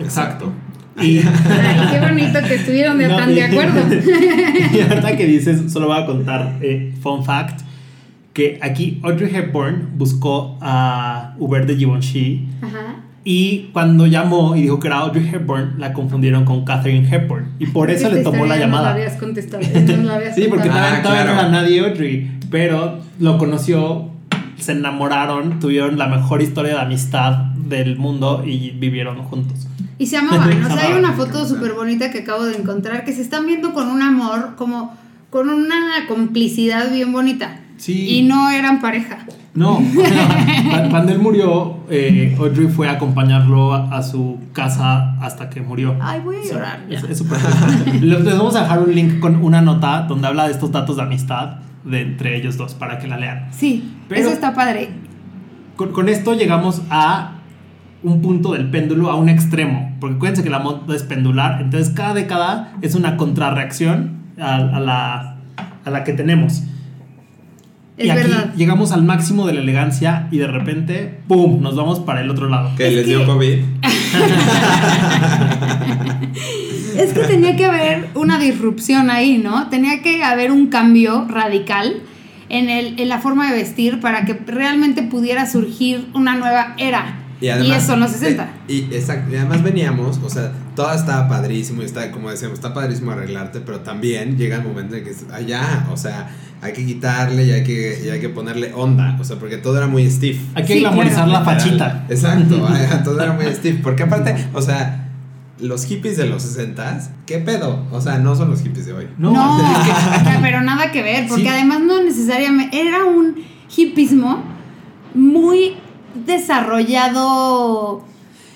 Exacto. Y, Ay, qué bonito que estuvieron de, No, tan y- de acuerdo. y ahorita que dices, solo voy a contar, eh, fun fact, que aquí Audrey Hepburn buscó a Hubert de Givenchy Ajá. y cuando llamó y dijo que era Audrey Hepburn, la confundieron con Catherine Hepburn y por eso Esta le tomó la historia No la llamada. habías contestado. No la habías Sí, porque todavía, Ah, todavía no claro. era nadie Audrey, pero lo conoció, se enamoraron, tuvieron la mejor historia de amistad del mundo y vivieron juntos. Y se amaban. O sea, hay una foto súper bonita que acabo de encontrar que se están viendo con un amor, como con una complicidad bien bonita. Sí. Y no eran pareja. No, o sea, cu- cuando él murió, eh, Audrey fue a acompañarlo a, a su casa hasta que murió. Ay, voy a llorar. ya. Es, es súper triste. Les les vamos a dejar un link con una nota donde habla de estos datos de amistad de entre ellos dos para que la lean. Sí, Pero- eso está padre. Con, con esto llegamos a un punto del péndulo, a un extremo, porque acuérdense que la moda es pendular, entonces cada década es una contrarreacción a, a la, a la que tenemos. Es y aquí verdad. llegamos al máximo de la elegancia y de repente, ¡pum!, nos vamos para el otro lado. Que Es les que- dio COVID. Es que tenía que haber una disrupción ahí, ¿no? Tenía que haber un cambio radical en, el, en la forma de vestir para que realmente pudiera surgir una nueva era. Y, eso en los 60. eh, y, exacto, y además veníamos, o sea, todo está padrísimo y está, como decíamos, está padrísimo arreglarte, pero también llega el momento en que, ya, o sea, hay que quitarle y hay que, y hay que ponerle onda, o sea, porque todo era muy stiff. Hay que Sí, glamorizar la fachita. Exacto, todo era muy stiff, porque aparte, o sea, los hippies de los 60 ¿qué pedo? O sea, no son los hippies de hoy. No, pero nada que ver, porque Sí. además no necesariamente era un hipismo muy desarrollado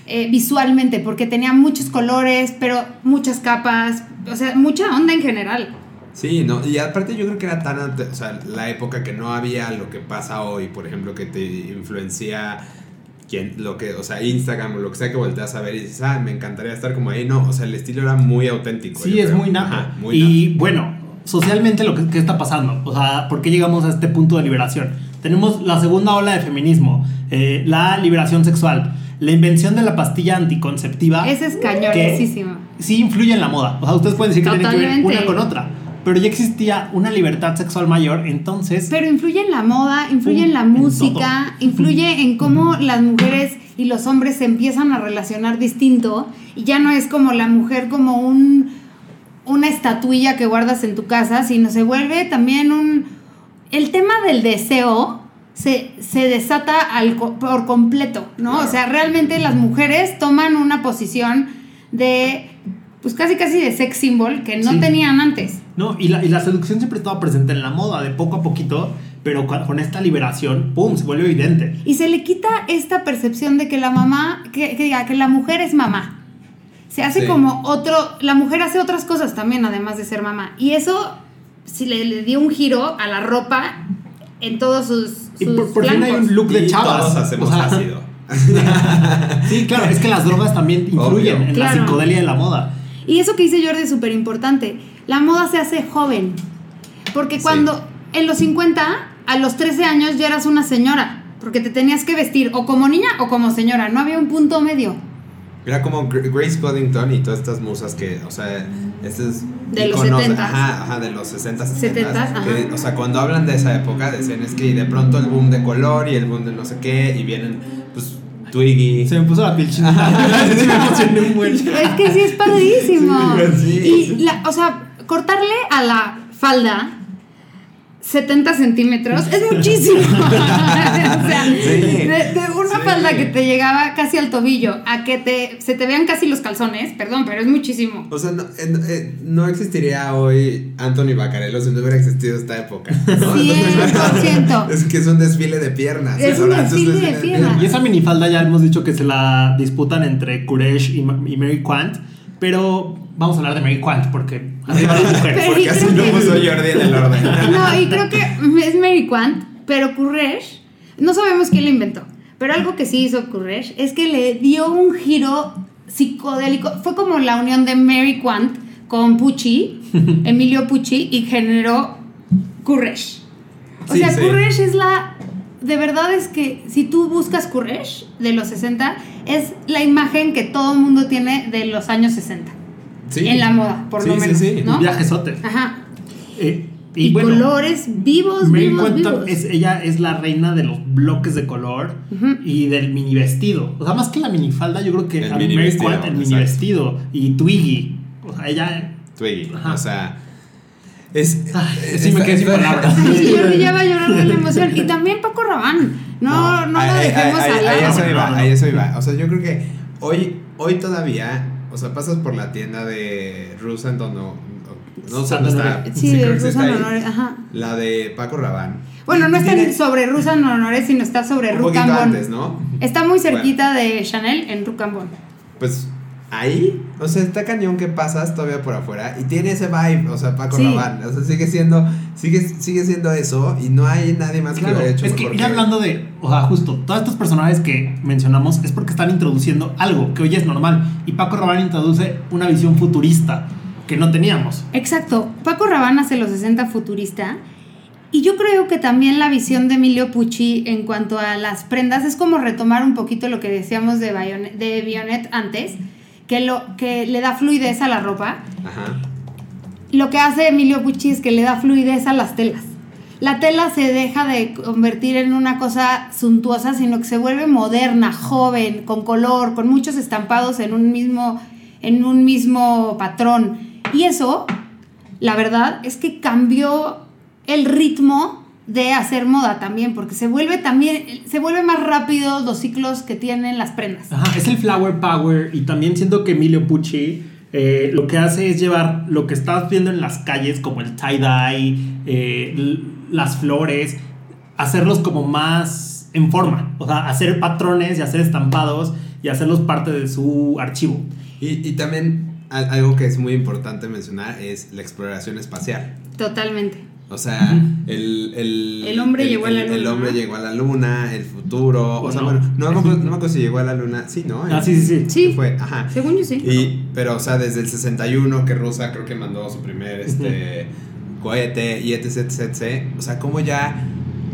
eh, visualmente, porque tenía muchos colores, pero muchas capas, o sea, mucha onda en general. Sí, no, y aparte yo creo que era tan o sea, la época que no había lo que pasa hoy, por ejemplo, que te influencia quien, lo que, o sea, Instagram o lo que sea que volteas a ver y dices, ah, me encantaría estar como ahí, no, o sea, el estilo era muy auténtico. Sí, es creo. muy nato. Ajá, muy y bueno, socialmente lo que, ¿qué está pasando, o sea, ¿por qué llegamos a este punto de liberación? Tenemos la segunda ola de feminismo, eh, la liberación sexual, la invención de la pastilla anticonceptiva. Ese es cañonesísimo. Sí influye en la moda. O sea, ustedes pueden decir que tiene que ver una con otra. Pero ya existía una libertad sexual mayor, entonces. Pero influye en la moda, influye en la en música, influye en cómo las mujeres y los hombres se empiezan a relacionar distinto y ya no es como la mujer como un una estatuilla que guardas en tu casa, sino se vuelve también un el tema del deseo se, se desata al por completo, ¿no? Claro. O sea, realmente las mujeres toman una posición de pues casi casi de sex symbol que no Sí. tenían antes. No, y la, y la seducción siempre estaba presente en la moda, de poco a poquito, pero con, con esta liberación, ¡pum! se vuelve evidente. Y se le quita esta percepción de que la mamá, que, que diga, que la mujer es mamá. Se hace Sí. como otro, la mujer hace otras cosas también, además de ser mamá. Y eso, si le, le dio un giro a la ropa en todos sus, Y por, por fin hay un look de Y chavas. Todos hacemos O sea, ácido. Sí, claro, es que las drogas también influyen Obvio. en Claro. la psicodelia de la moda. Y eso que dice Jordi es súper importante. La moda se hace joven. Porque Sí. cuando en los 50, a los 13 años ya eras una señora. Porque te tenías que vestir o como niña o como señora. No había un punto medio. Era como Gr- Grace Coddington y todas estas musas que, o sea, estos De los iconos 70s. Ajá, ajá, de los 60, 70s, 70 que, ajá. O sea, cuando hablan de esa época, decían es que de pronto el boom de color y el boom de no sé qué, y vienen, pues, Twiggy. Se me puso la piel. Es que sí es padrísimo. Sí. Y, la, o sea, cortarle a la falda 70 centímetros es muchísimo. o sea, Sí. de, de una Sí. falda que te llegaba casi al tobillo a que te, se te vean casi los calzones, perdón, pero es muchísimo. O sea, no, eh, no existiría hoy Anthony Bacarello si no hubiera existido esta época. ¿no? 100%. es que es un desfile de piernas. Es un ahora, desfile de piernas. Y esa minifalda ya hemos dicho que se la disputan entre Kuresh y, y Mary Quant. Pero vamos a hablar de Mary Quant porque arriba las mujeres. Pero- Porque así que- puso Jordi en el orden. No, y creo que es Mary Quant, pero Courage, no sabemos quién lo inventó, pero algo que sí hizo Courage es que le dio un giro psicodélico. Fue como la unión de Mary Quant con Pucci, Emilio Pucci, y generó Courage. O Sí, sea, sí. Courage es la. De verdad es que si tú buscas Courage de los 60, es la imagen que todo el mundo tiene de los años 60. Sí. En la moda, por Sí, lo sí, menos. sí. ¿no? Un viajezote. Ajá. Eh, Y, colores vivos, Mary vivos, vivos. es, ella es la reina de los bloques de color y del mini vestido. O sea, más que la minifalda, yo creo que El mini Mary vestido, Quant, el mini vestido y Twiggy. O sea, ella. Twiggy. Ajá. O sea. Es, Ay, es- sí me quedé sin palabras. Sí, Jordi ya va a llorar de la emoción. Y también Paco Rabán. No, no, lo ahí- dejemos ahí- al ahí eso No, iba, no, ahí no. eso iba. O sea, yo creo que hoy, hoy todavía, o sea, pasas por la tienda de Rusanton o no sé dónde está. Sí, de sí Rusan está ahí. Honores, ajá. La de Paco Rabán. Bueno, no está Tiene sobre Rusan Honores, sino está sobre un poquito Rucambón. antes, ¿no? Está muy cerquita de Chanel en Rucambón. Pues ahí, o sea, está cañón que pasas todavía por afuera y tiene ese vibe, o sea, Paco Sí. Rabán, o sea, sigue siendo, sigue, sigue siendo eso y no hay nadie más Claro, que lo haya hecho es que ya hablando de, o sea, justo, todos estos personajes que mencionamos es porque están introduciendo algo que hoy es normal. Y Paco Rabanne introduce una visión futurista que no teníamos. Exacto. Paco Rabanne hace los 60 futurista. Y yo creo que también la visión de Emilio Pucci en cuanto a las prendas es como retomar un poquito lo que decíamos de, Bayonet, de Bionet antes, que, lo, que le da fluidez a la ropa. Ajá. Lo que hace Emilio Pucci es que le da fluidez a las telas. La tela se deja de convertir en una cosa suntuosa, sino que se vuelve moderna, joven, con color, con muchos estampados en un mismo en un mismo patrón. Y eso, la verdad, es que cambió el ritmo de hacer moda también, porque se vuelve también, se vuelve más rápido los ciclos que tienen las prendas. Ajá, es el flower power y también siento que Emilio Pucci eh, lo que hace es llevar lo que estás viendo en las calles como el tie-dye, eh, las flores, hacerlos como más en forma, o sea, hacer patrones y hacer estampados y hacerlos parte de su archivo. Y, y también al- algo que es muy importante mencionar es la exploración espacial. Totalmente. O sea, el, el, El hombre llegó a la el- El luna, hombre ¿no? llegó a la luna, el futuro. O sea, Bueno. bueno, no me acuerdo, no me acuerdo si llegó a la luna. Sí, ¿no? Ah, sí, sí, sí. Sí. Fue, ajá. Según yo sí. Y, pero, o sea, desde el 61 que Rusia creo que mandó su primer este, cohete y etc, etc, etc. O sea, como ya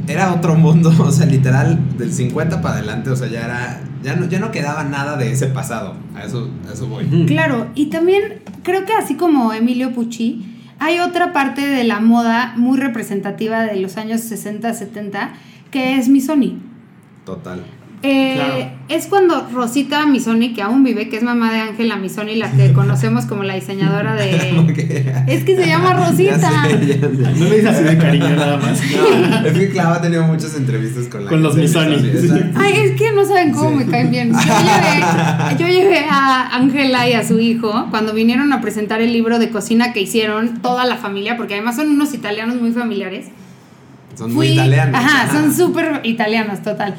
era otro mundo, o sea, literal, del 50 para adelante, o sea, ya era, ya no, ya no quedaba nada de ese pasado. A eso, a eso voy. Claro, y también creo que así como Emilio Pucci, hay otra parte de la moda muy representativa de los años 60, 70, que es Missoni. Total. Eh, Claro. Es cuando Rosita Missoni, que aún vive, que es mamá de Ángela Missoni, la que conocemos como la diseñadora de... Es que se llama Rosita. Ya sé, ya sé. No le dices así de cariño nada más. No, es que Clava ha tenido muchas entrevistas con la Con los exacto. Ay, es que no saben cómo Sí. me caen bien. Yo llevé, yo llevé a Ángela y a su hijo cuando vinieron a presentar el libro de cocina que hicieron toda la familia, porque además son unos italianos muy familiares. Son muy Fui- italianos. Ajá, son súper italianos, total.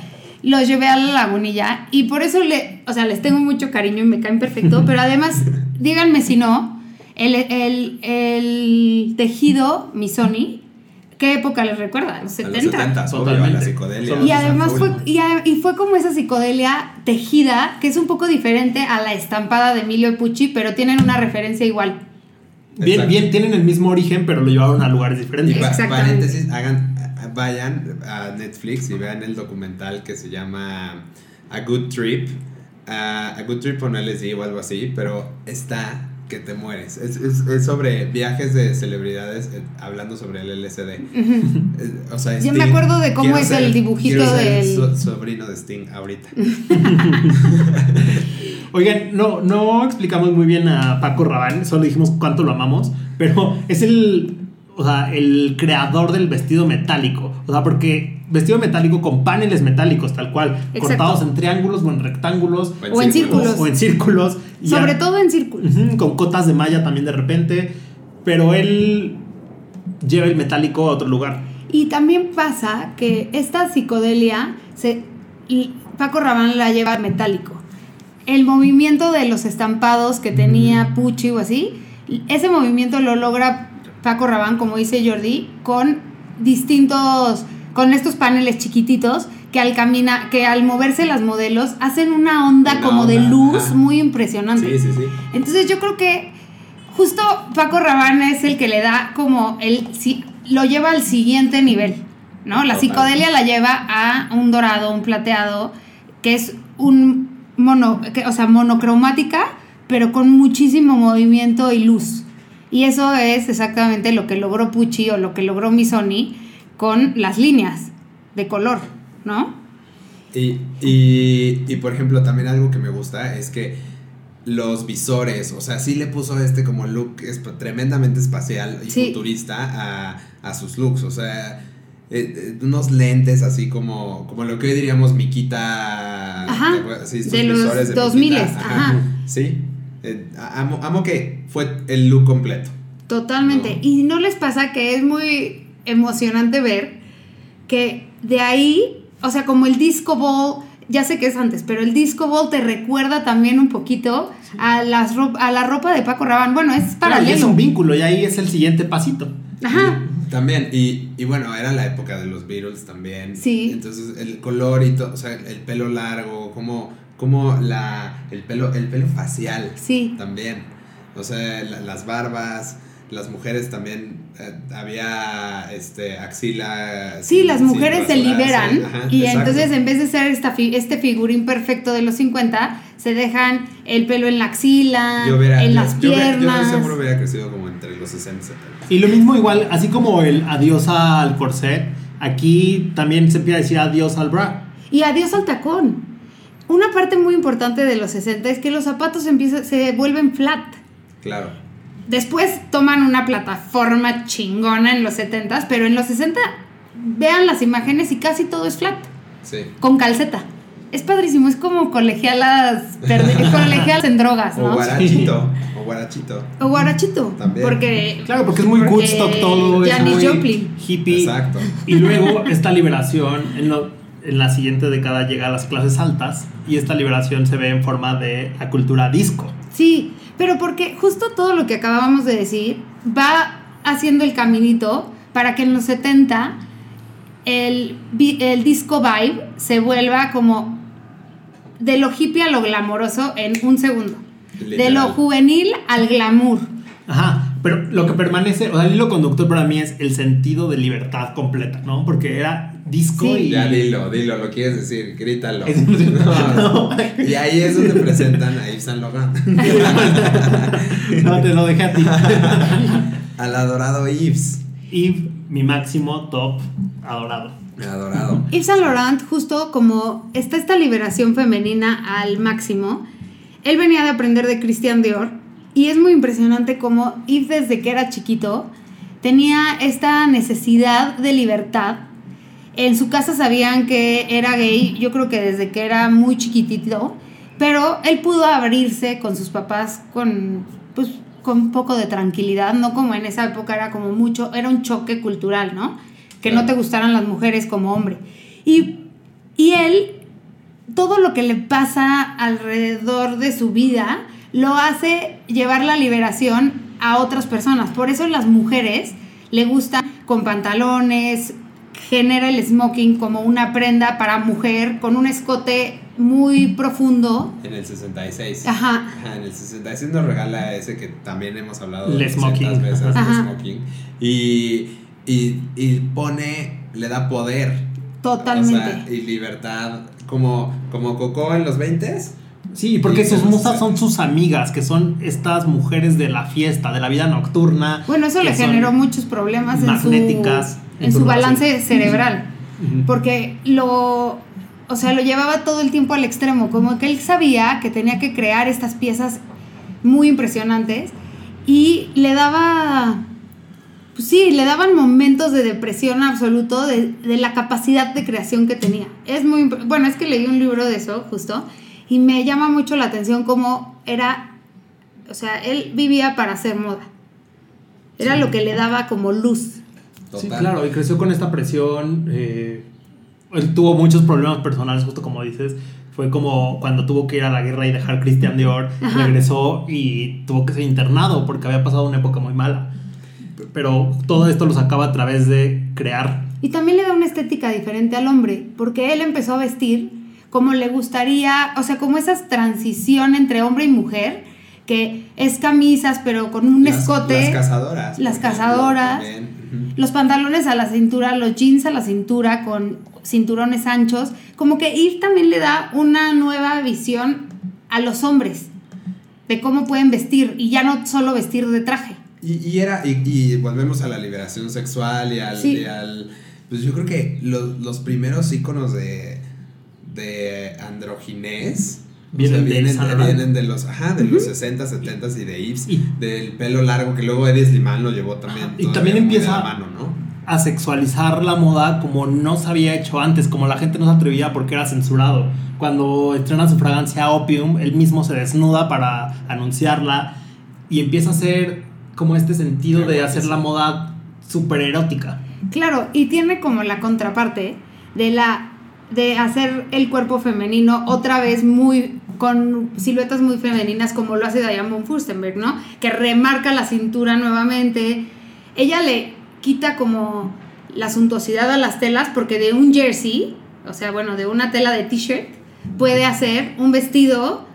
Los llevé a la lagunilla y por eso le, o sea, les tengo mucho cariño y me caen perfecto, pero además, díganme si no, el, el, el tejido Missoni, ¿qué época les recuerda? Los A 70. los 70, obvio, a la psicodelia. Y además fue, y, a- y fue como esa psicodelia tejida, que es un poco diferente a la estampada de Emilio Pucci, pero tienen una referencia igual. Bien, bien, tienen el mismo origen, pero lo llevaron a lugares Y diferentes. Exactamente. paréntesis, hagan, vayan a Netflix y vean el documental que se llama A Good Trip. A Good Trip on LSD o algo así, pero está que te mueres. Es, es- es sobre viajes de celebridades eh, hablando sobre el LSD. O sea, Ya me acuerdo de cómo es ser- el dibujito del- so- sobrino de Sting ahorita. Oigan, no, no explicamos muy bien a Paco Rabanne, solo dijimos cuánto lo amamos, pero es el, o sea, el creador del vestido metálico. O sea, porque vestido metálico con paneles metálicos, tal cual, Exacto. cortados en triángulos o en rectángulos. O en círculos. O en círculos. y Sobre ya- todo en círculos. Con cotas de malla también de repente. Pero él lleva el metálico a otro lugar. Y también pasa que esta psicodelia, se, y Paco Rabanne la lleva metálico. El movimiento de los estampados que tenía Pucci o así, ese movimiento lo logra Paco Rabanne, como dice Jordi, con distintos, con estos paneles chiquititos que al camina, que al moverse las modelos hacen una onda Una como de luz ajá. muy impresionante. Sí, sí, sí. Entonces yo creo que justo Paco Rabanne es el que le da como el si- lo lleva al siguiente nivel, ¿no? La Total. psicodelia la lleva a un dorado, un plateado, que es un mono, que- o sea, monocromática, pero con muchísimo movimiento y luz. Y eso es exactamente lo que logró Pucci o lo que logró Missoni con las líneas de color, ¿no? Y, y, y, por ejemplo, también algo que me gusta es que los visores, o sea, sí le puso este como look esp- tremendamente espacial y Sí. futurista a, a sus looks, o sea, eh, eh, unos lentes así como, como lo que hoy diríamos Miquita. De los visores de 2000s, Miquita, ajá. Sí, eh, amo, amo que fue el look completo. Totalmente. No. Y no les pasa que es muy emocionante ver que de ahí, o sea, como el disco ball, ya sé que es antes, pero el disco ball te recuerda también un poquito a, las ro- a la ropa de Paco Rabanne. Bueno, es Claro, y paralelo. es un vínculo y ahí es el siguiente pasito. Ajá. También, y, y bueno, era la época de los Beatles también. Sí. Entonces, el color y todo, o sea, el pelo largo, como, como la, el pelo, el pelo facial Sí. también. O sea, la- las barbas, las mujeres también, eh, había, este, axila. Sí, sin- las mujeres se liberan Ajá, y exacto. entonces en vez de ser esta fi- este figurín perfecto de los 50, se dejan el pelo en la axila, Yo hubiera- en yo- las yo piernas. Yo, seguro hubiera crecido como entre los 60 y 70. Y lo mismo igual, así como el adiós al corset, aquí también se empieza a decir adiós al bra. Y adiós al tacón. Una parte muy importante de los 60 es que los zapatos empiezan, se vuelven flat. Claro. Después toman una plataforma chingona en los 70, pero en los 60 vean las imágenes y casi todo es flat, Sí. con calceta. Es padrísimo, es como colegialas, colegialas en drogas, O ¿no? guarachito. O guarachito. O guarachito. También. Porque Claro, porque es muy porque Woodstock todo, Janis Joplin. hippie. Exacto. Y luego esta liberación en, lo- en la siguiente década llega a las clases altas y esta liberación se ve en forma de la cultura disco. Sí, pero porque justo todo lo que acabábamos de decir va haciendo el caminito para que en los 70 el, el disco vibe se vuelva como de lo hippie a lo glamoroso en un segundo. De lo juvenil al glamour. Ajá, pero lo que permanece, o sea, el hilo conductor para mí es el sentido de libertad completa, ¿no? Porque era disco Sí. y... Ya dilo, dilo, lo quieres decir, grítalo. Es- No, no. Y ahí es donde presentan a Yves Saint Laurent. no, te lo dejé a ti. Al adorado Yves. y mi máximo top adorado. Adorado. Yves Saint Laurent, justo como está esta liberación femenina al máximo, él venía de aprender de Christian Dior y es muy impresionante como Yves desde que era chiquito tenía esta necesidad de libertad. En su casa sabían que era gay, yo creo que desde que era muy chiquitito, pero él pudo abrirse con sus papás con pues con un poco de tranquilidad, no como en esa época era como mucho, era un choque cultural, ¿no? Que no te gustaran las mujeres como hombre. Y, y él, todo lo que le pasa alrededor de su vida, lo hace llevar la liberación a otras personas. Por eso las mujeres le gustan con pantalones, genera el smoking como una prenda para mujer, con un escote muy profundo. En el 66. Ajá. Ajá, en el 66 nos regala ese que también hemos hablado El 200 smoking. veces, Ajá. el smoking. Y, y, y pone, le da poder. Totalmente. O sea, y libertad. Como, como Coco en los 20s. Sí, porque sus musas son sus amigas, que son estas mujeres de la fiesta, de la vida nocturna. Bueno, eso le generó muchos problemas en su, magnéticas en su balance cerebral. Porque lo, o sea, lo llevaba todo el tiempo al extremo, como que él sabía que tenía que crear estas piezas muy impresionantes y le daba, pues sí, le daban momentos de depresión absoluto de, de la capacidad de creación que tenía. Es muy, bueno, es que leí un libro de eso justo y me llama mucho la atención cómo era, o sea, él vivía para hacer moda. Era lo que le daba como luz. Sí, claro, y creció con esta presión. eh, él tuvo muchos problemas personales, justo como dices. Fue como cuando tuvo que ir a la guerra y dejar Christian Dior, Ajá. regresó y tuvo que ser internado porque había pasado una época muy mala. Pero todo esto lo sacaba a través de crear. Y también le da una estética diferente al hombre, porque él empezó a vestir como le gustaría, o sea, como esa transición entre hombre y mujer, que es camisas pero con un Las- escote, Las cazadoras. Las ejemplo, cazadoras. los pantalones a la cintura, los jeans a la cintura con cinturones anchos, como que ir también le da una nueva visión a los hombres de cómo pueden vestir y ya no solo vestir de traje. Y, y era, y, y volvemos a la liberación sexual y al, Sí. y al- pues yo creo que los, los primeros íconos de, de androginés o Vienen sea, vienen, de, vienen de los, ajá, de los 60, 70 y de Yves, Y- del pelo largo que luego Eddie Slimane lo llevó también. Y también de empieza- la mano, ¿no? a sexualizar la moda como no se había hecho antes, como la gente no se atrevía porque era censurado. Cuando estrena su fragancia Opium, él mismo se desnuda para anunciarla y empieza a hacer como este sentido Qué de hacer la moda súper erótica. Claro, y tiene como la contraparte de la de hacer el cuerpo femenino otra vez muy con siluetas muy femeninas como lo hace Diane von Furstenberg, ¿no? Que remarca la cintura nuevamente. Ella le quita como la suntuosidad a las telas porque de un jersey, o sea, bueno, de una tela de t-shirt, puede hacer un vestido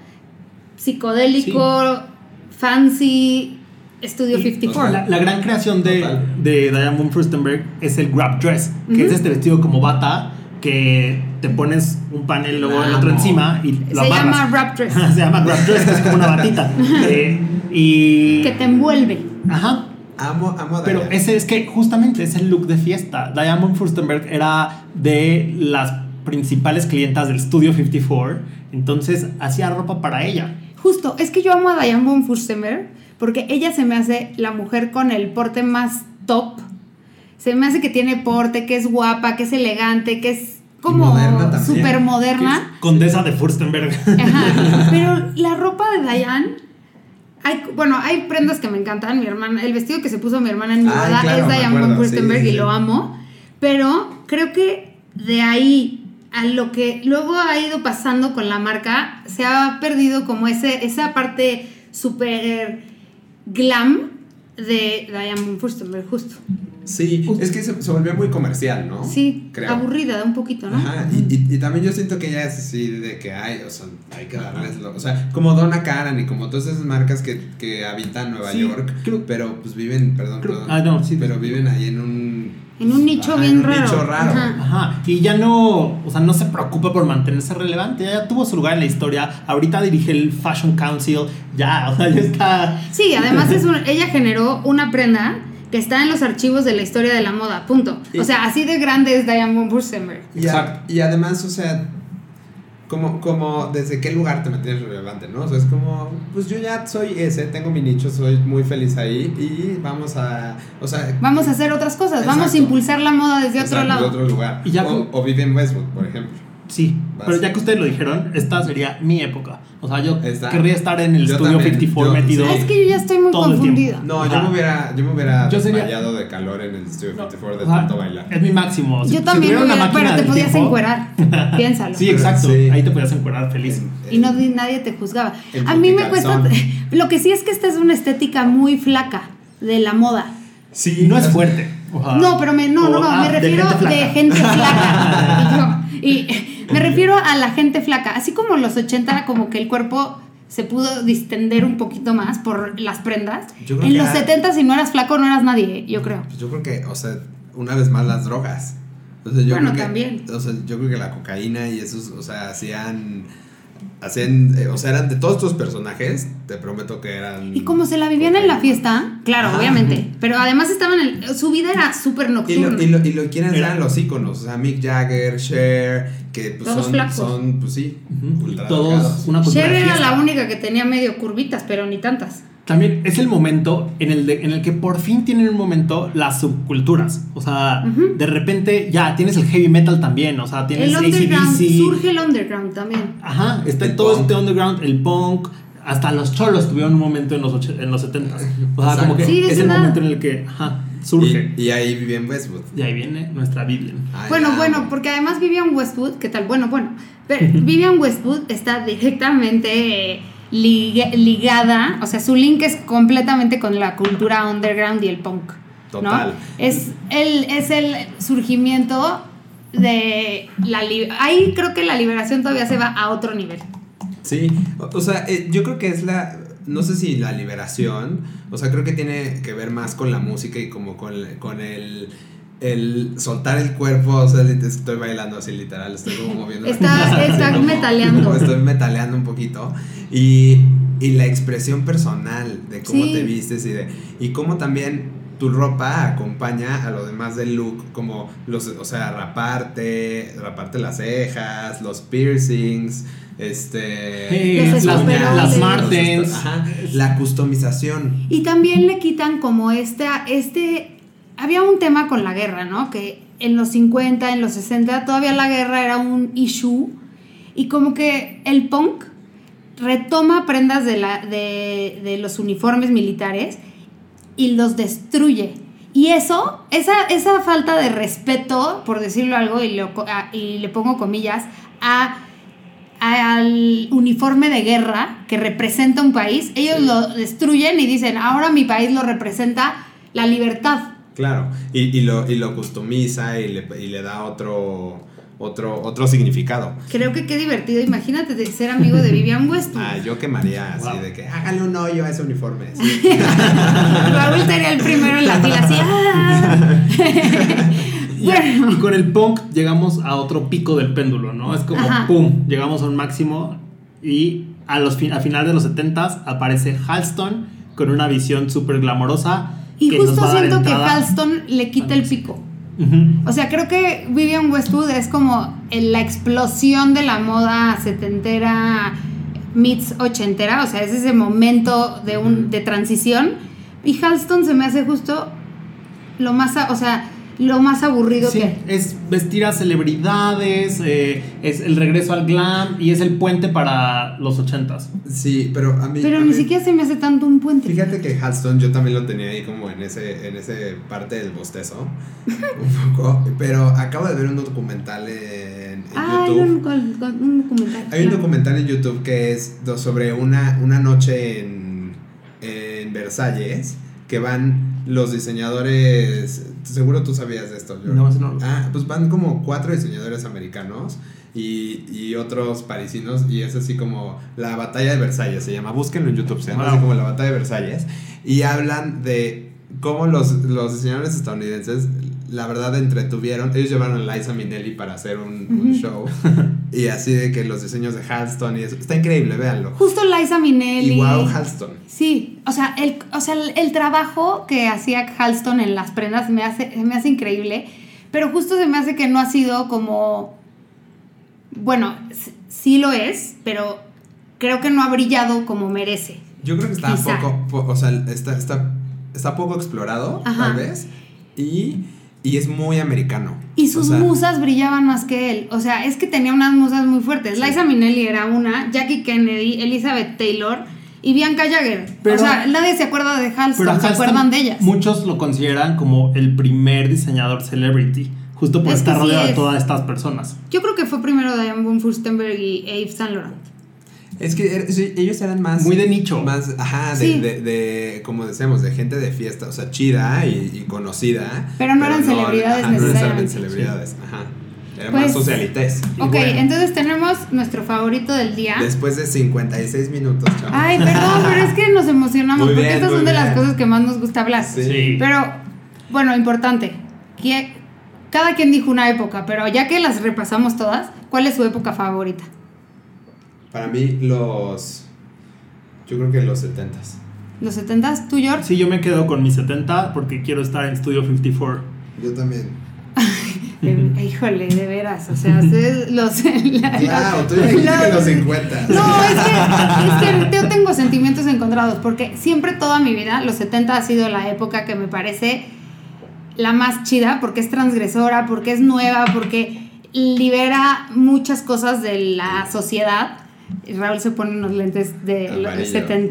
psicodélico, fancy, Studio Y, 54. o sea, La, la gran creación de, Total. de Diane von Furstenberg es el grab dress, que es este vestido como bata que te pones un panel luego el otro encima y lo Se amarras. llama wrap dress. se llama dress, que es como una batita. Eh, y que te envuelve. Ajá, Amo, amo a Pero ese es que justamente es el look de fiesta. Diane von Furstenberg era de las principales clientas del Studio 54, entonces hacía ropa para ella. Justo, es que yo amo a Diane von Furstenberg porque ella se me hace la mujer con el porte más top. Se me hace que tiene porte, que es guapa, que es elegante, que es como súper moderna. Condesa de Furstenberg. Ajá. Pero la ropa de Diane, hay, bueno, hay prendas que me encantan. Mi hermana, el vestido que se puso mi hermana en mi boda claro, es Diane von sí, Furstenberg sí, y sí. lo amo. Pero creo que de ahí a lo que luego ha ido pasando con la marca, se ha perdido como ese, esa parte súper glam de Diane von Furstenberg, justo. Sí, es que se, se volvió muy comercial, ¿no? Sí, Creo. aburrida un poquito, ¿no? Ajá, y, y- y también yo siento que ella es así de que hay, o sea, hay que darles lo, o sea, como Donna Karan y como todas esas marcas que, que habitan Nueva Sí, York, creo- pero pues viven, perdón, creo- perdón, ah, no, sí. pero viven ahí en un En un nicho ajá, bien en un raro. nicho raro. Ajá. Ajá, y ya no, o sea, no se preocupa por mantenerse relevante, ya tuvo su lugar en la historia, ahorita dirige el Fashion Council, ya, o sea, ya está... Sí, además es un- ella generó una prenda que está en los archivos de la historia de la moda, punto. O sea, así de grande es Diane von Furstenberg. Y, a- y además, o sea, como, como desde qué lugar te mantienes relevante, ¿no? O sea, es como, pues yo ya soy ese, tengo mi nicho, soy muy feliz ahí y vamos a, o sea... Vamos a hacer otras cosas, vamos a impulsar la moda desde otro lado. de otro lugar. Y ya o, o vive en Westwood, por ejemplo. Sí, Vas. pero ya que ustedes lo dijeron, esta sería mi época. O sea, yo querría estar en el Yo estudio también, 54 yo- metido. Ah, es que yo ya estoy muy confundida. No, yo me hubiera, yo me hubiera Yo sería- desmayado de calor en el Studio 54 de tanto bailar. Es mi máximo. Si- Yo si también, hubiera- máquina pero te podías tiempo- encuerar. Piénsalo. Sí, exacto. Sí. Ahí te podías encuerar feliz. En- Y no di- nadie te juzgaba. A mí me cuesta. Lo que sí es que esta es una estética muy flaca de la moda. Sí, no es fuerte. No, pero me, no, no, o- no, ah, me refiero gente flaca. de gente flaca. y, yo- y me refiero a la gente flaca. Así como en los 80 era como que el cuerpo se pudo distender un poquito más por las prendas. En los era- 70 si no eras flaco no eras nadie, yo creo. Pues yo creo que, o sea, una vez más las drogas. O sea, yo Bueno, creo que, también. O sea, yo creo que la cocaína y esos, o sea, hacían. Hacían, eh, o sea, eran de todos estos personajes, te prometo que eran. Y como se la vivían en la fiesta, claro, Ajá. obviamente. Pero además estaban en el- su vida era súper Y nocturna. lo, y, lo, y lo quieren Era- eran los íconos, o sea, Mick Jagger, Cher, que pues Todos son, flacos. son, pues sí, y Todos una Cher era fiesta. la única que tenía medio curvitas, pero ni tantas. También es el momento en el, de- en el que por fin tienen un momento las subculturas. O sea, de repente ya tienes el heavy metal también. O sea, tienes El underground, ACDC. surge el underground también. Ajá, está El todo punk. este underground, el punk. Hasta los cholos tuvieron un momento en los, och- en los 70 O sea, Exacto. como que Sí, es es el una- momento en el que ajá, surge. Y, y ahí viví en Westwood. Y, ahí viene nuestra Vivian. Ay, Bueno, bueno, porque además Vivian Westwood, ¿qué tal? Bueno, bueno. Pero Vivian Westwood está directamente eh, ligada, o sea, su link es completamente con la cultura underground y el punk. ¿no? Total. Es el, es el surgimiento de la ahí creo que la liberación todavía se va a otro nivel. Sí, o, sea, eh, yo creo que es la, no sé si la liberación, o sea, creo que tiene que ver más con la música y como con, con el, el soltar el cuerpo, o sea, estoy bailando así literal, estoy como moviendo. la Está- cabeza, está como- metaleando. como Estoy metaleando un poquito y, y la expresión personal de cómo Sí. te vistes y de y cómo también tu ropa acompaña a lo demás del look, como los, o sea, raparte, raparte las cejas, los piercings, este, las, Martens. ajá, la customización. Y también le quitan como este, este, había un tema con la guerra, ¿no? Que en los 50, en los 60, todavía la guerra era un issue y como que el punk retoma prendas de, la, de, de los uniformes militares y los destruye. Y eso, esa, esa falta de respeto, por decirlo algo, y, lo a- y le pongo comillas, a, al uniforme de guerra que representa un país, ellos Sí. lo destruyen y dicen, ahora mi país lo representa la libertad. Claro, y, y lo, y lo customiza y le, y le da otro, otro, otro significado. Creo que qué divertido, imagínate de ser amigo de Vivian Westwood. Ah, yo quemaría así Wow. de que hágale un hoyo a ese uniforme. sí. Raúl sería el primero en la fila, así. ¡ah! Y, bueno. y con el punk llegamos a otro pico del péndulo, ¿no? Es como Ajá. pum, llegamos a un máximo y a los fin- a finales de los 70 aparece Halston con una visión súper glamorosa. Y que nos justo a siento que Halston le quita el pico. O sea, creo que Vivian Westwood es como la explosión de la moda setentera, meets ochentera. O sea, es ese momento de, un, de transición. Y Halston se me hace justo lo más, o sea, lo más aburrido Sí, que hay. es vestir a celebridades, eh, es el regreso al glam y es el puente para los ochentas. Sí, pero a mí. Pero a ni mí- siquiera se me hace tanto un puente. Fíjate que Halston yo también lo tenía ahí como en ese, en ese parte del bostezo. un poco. Pero acabo de ver un documental en, en Ah, hay un, documental. Hay un documental en YouTube que es sobre una, una noche en, en Versalles que van los diseñadores. Seguro tú sabías de esto, George. No, no Ah, pues van como cuatro diseñadores americanos y, y otros parisinos y es así como la batalla de Versalles se llama. Búsquenlo en YouTube, se llama Wow. así como la batalla de Versalles y hablan de cómo los, los diseñadores estadounidenses la verdad entretuvieron. Ellos llevaron a Liza Minnelli para hacer un, un show y así de que los diseños de Halston y eso. Está increíble, véanlo. Justo Liza Minnelli. Y wow, Halston. Sí, o sea, el, o sea, el, el trabajo que hacía Halston en las prendas me hace, me hace increíble, pero justo se me hace que no ha sido como, bueno, sí lo es, pero creo que no ha brillado como merece. Yo creo que está Quizá. poco, po- o sea, está, está, está poco explorado, Ajá. tal vez, y, y es muy americano. Y sus O sea, musas brillaban más que él. O sea, es que tenía unas musas muy fuertes. Sí. Liza Minnelli era una, Jackie Kennedy, Elizabeth Taylor y Bianca Jagger. Pero- o sea, nadie se acuerda de Halston, Pero se Halston, acuerdan de ellas. Muchos lo consideran como el primer diseñador celebrity, justo por Es estar sí rodeado de es. todas estas personas. Yo creo que fue primero Diane von Furstenberg y Yves Saint Laurent. Es que er- ellos eran más. Muy de nicho. Más, ajá, de, Sí. de, de, como decíamos, de gente de fiesta, o sea, chida y, y conocida. Pero no eran celebridades ajá, No necesariamente. eran celebridades, ajá. Era Pues- más socialites. Y Ok, bueno. entonces tenemos nuestro favorito del día. Después de 56 minutos, chavos. Ay, perdón, pero es que nos emocionamos Muy porque bien, estas son de las cosas que más nos gusta hablar. Sí. Pero, bueno, importante. que cada quien dijo una época, pero ya que las repasamos todas, ¿cuál es su época favorita? Para mí, los. Yo creo que los 70s. ¿Los 70s? ¿Tú, George? Sí, yo me quedo con mis 70 porque quiero estar en Studio 54. Yo también. Eh, Híjole, de veras. O sea, ustedes los. la- Claro, tú dijiste que los 50. No, es que, es que yo tengo sentimientos encontrados porque siempre toda mi vida, los 70 ha sido la época que me parece la más chida porque es transgresora, porque es nueva, porque libera muchas cosas de la sociedad. Y Raúl se pone unos lentes de los un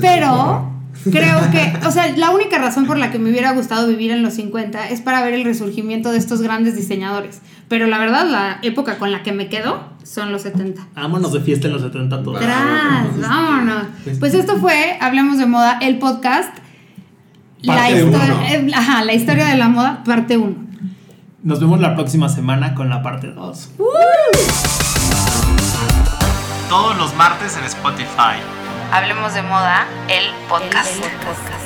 Pero creo que, o sea, la única razón por la que me hubiera gustado vivir en los 50 es para ver el resurgimiento de estos grandes diseñadores. Pero la verdad, la época con la que me quedo son los 70. Vámonos de fiesta en los 70 todos. Tras, vámonos. Pues esto fue Hablemos de Moda, el podcast. La uno. eh, ajá, la historia de la moda, parte 1. Nos vemos la próxima semana con la parte 2. Todos los martes en Spotify. Hablemos de moda, el podcast. podcast.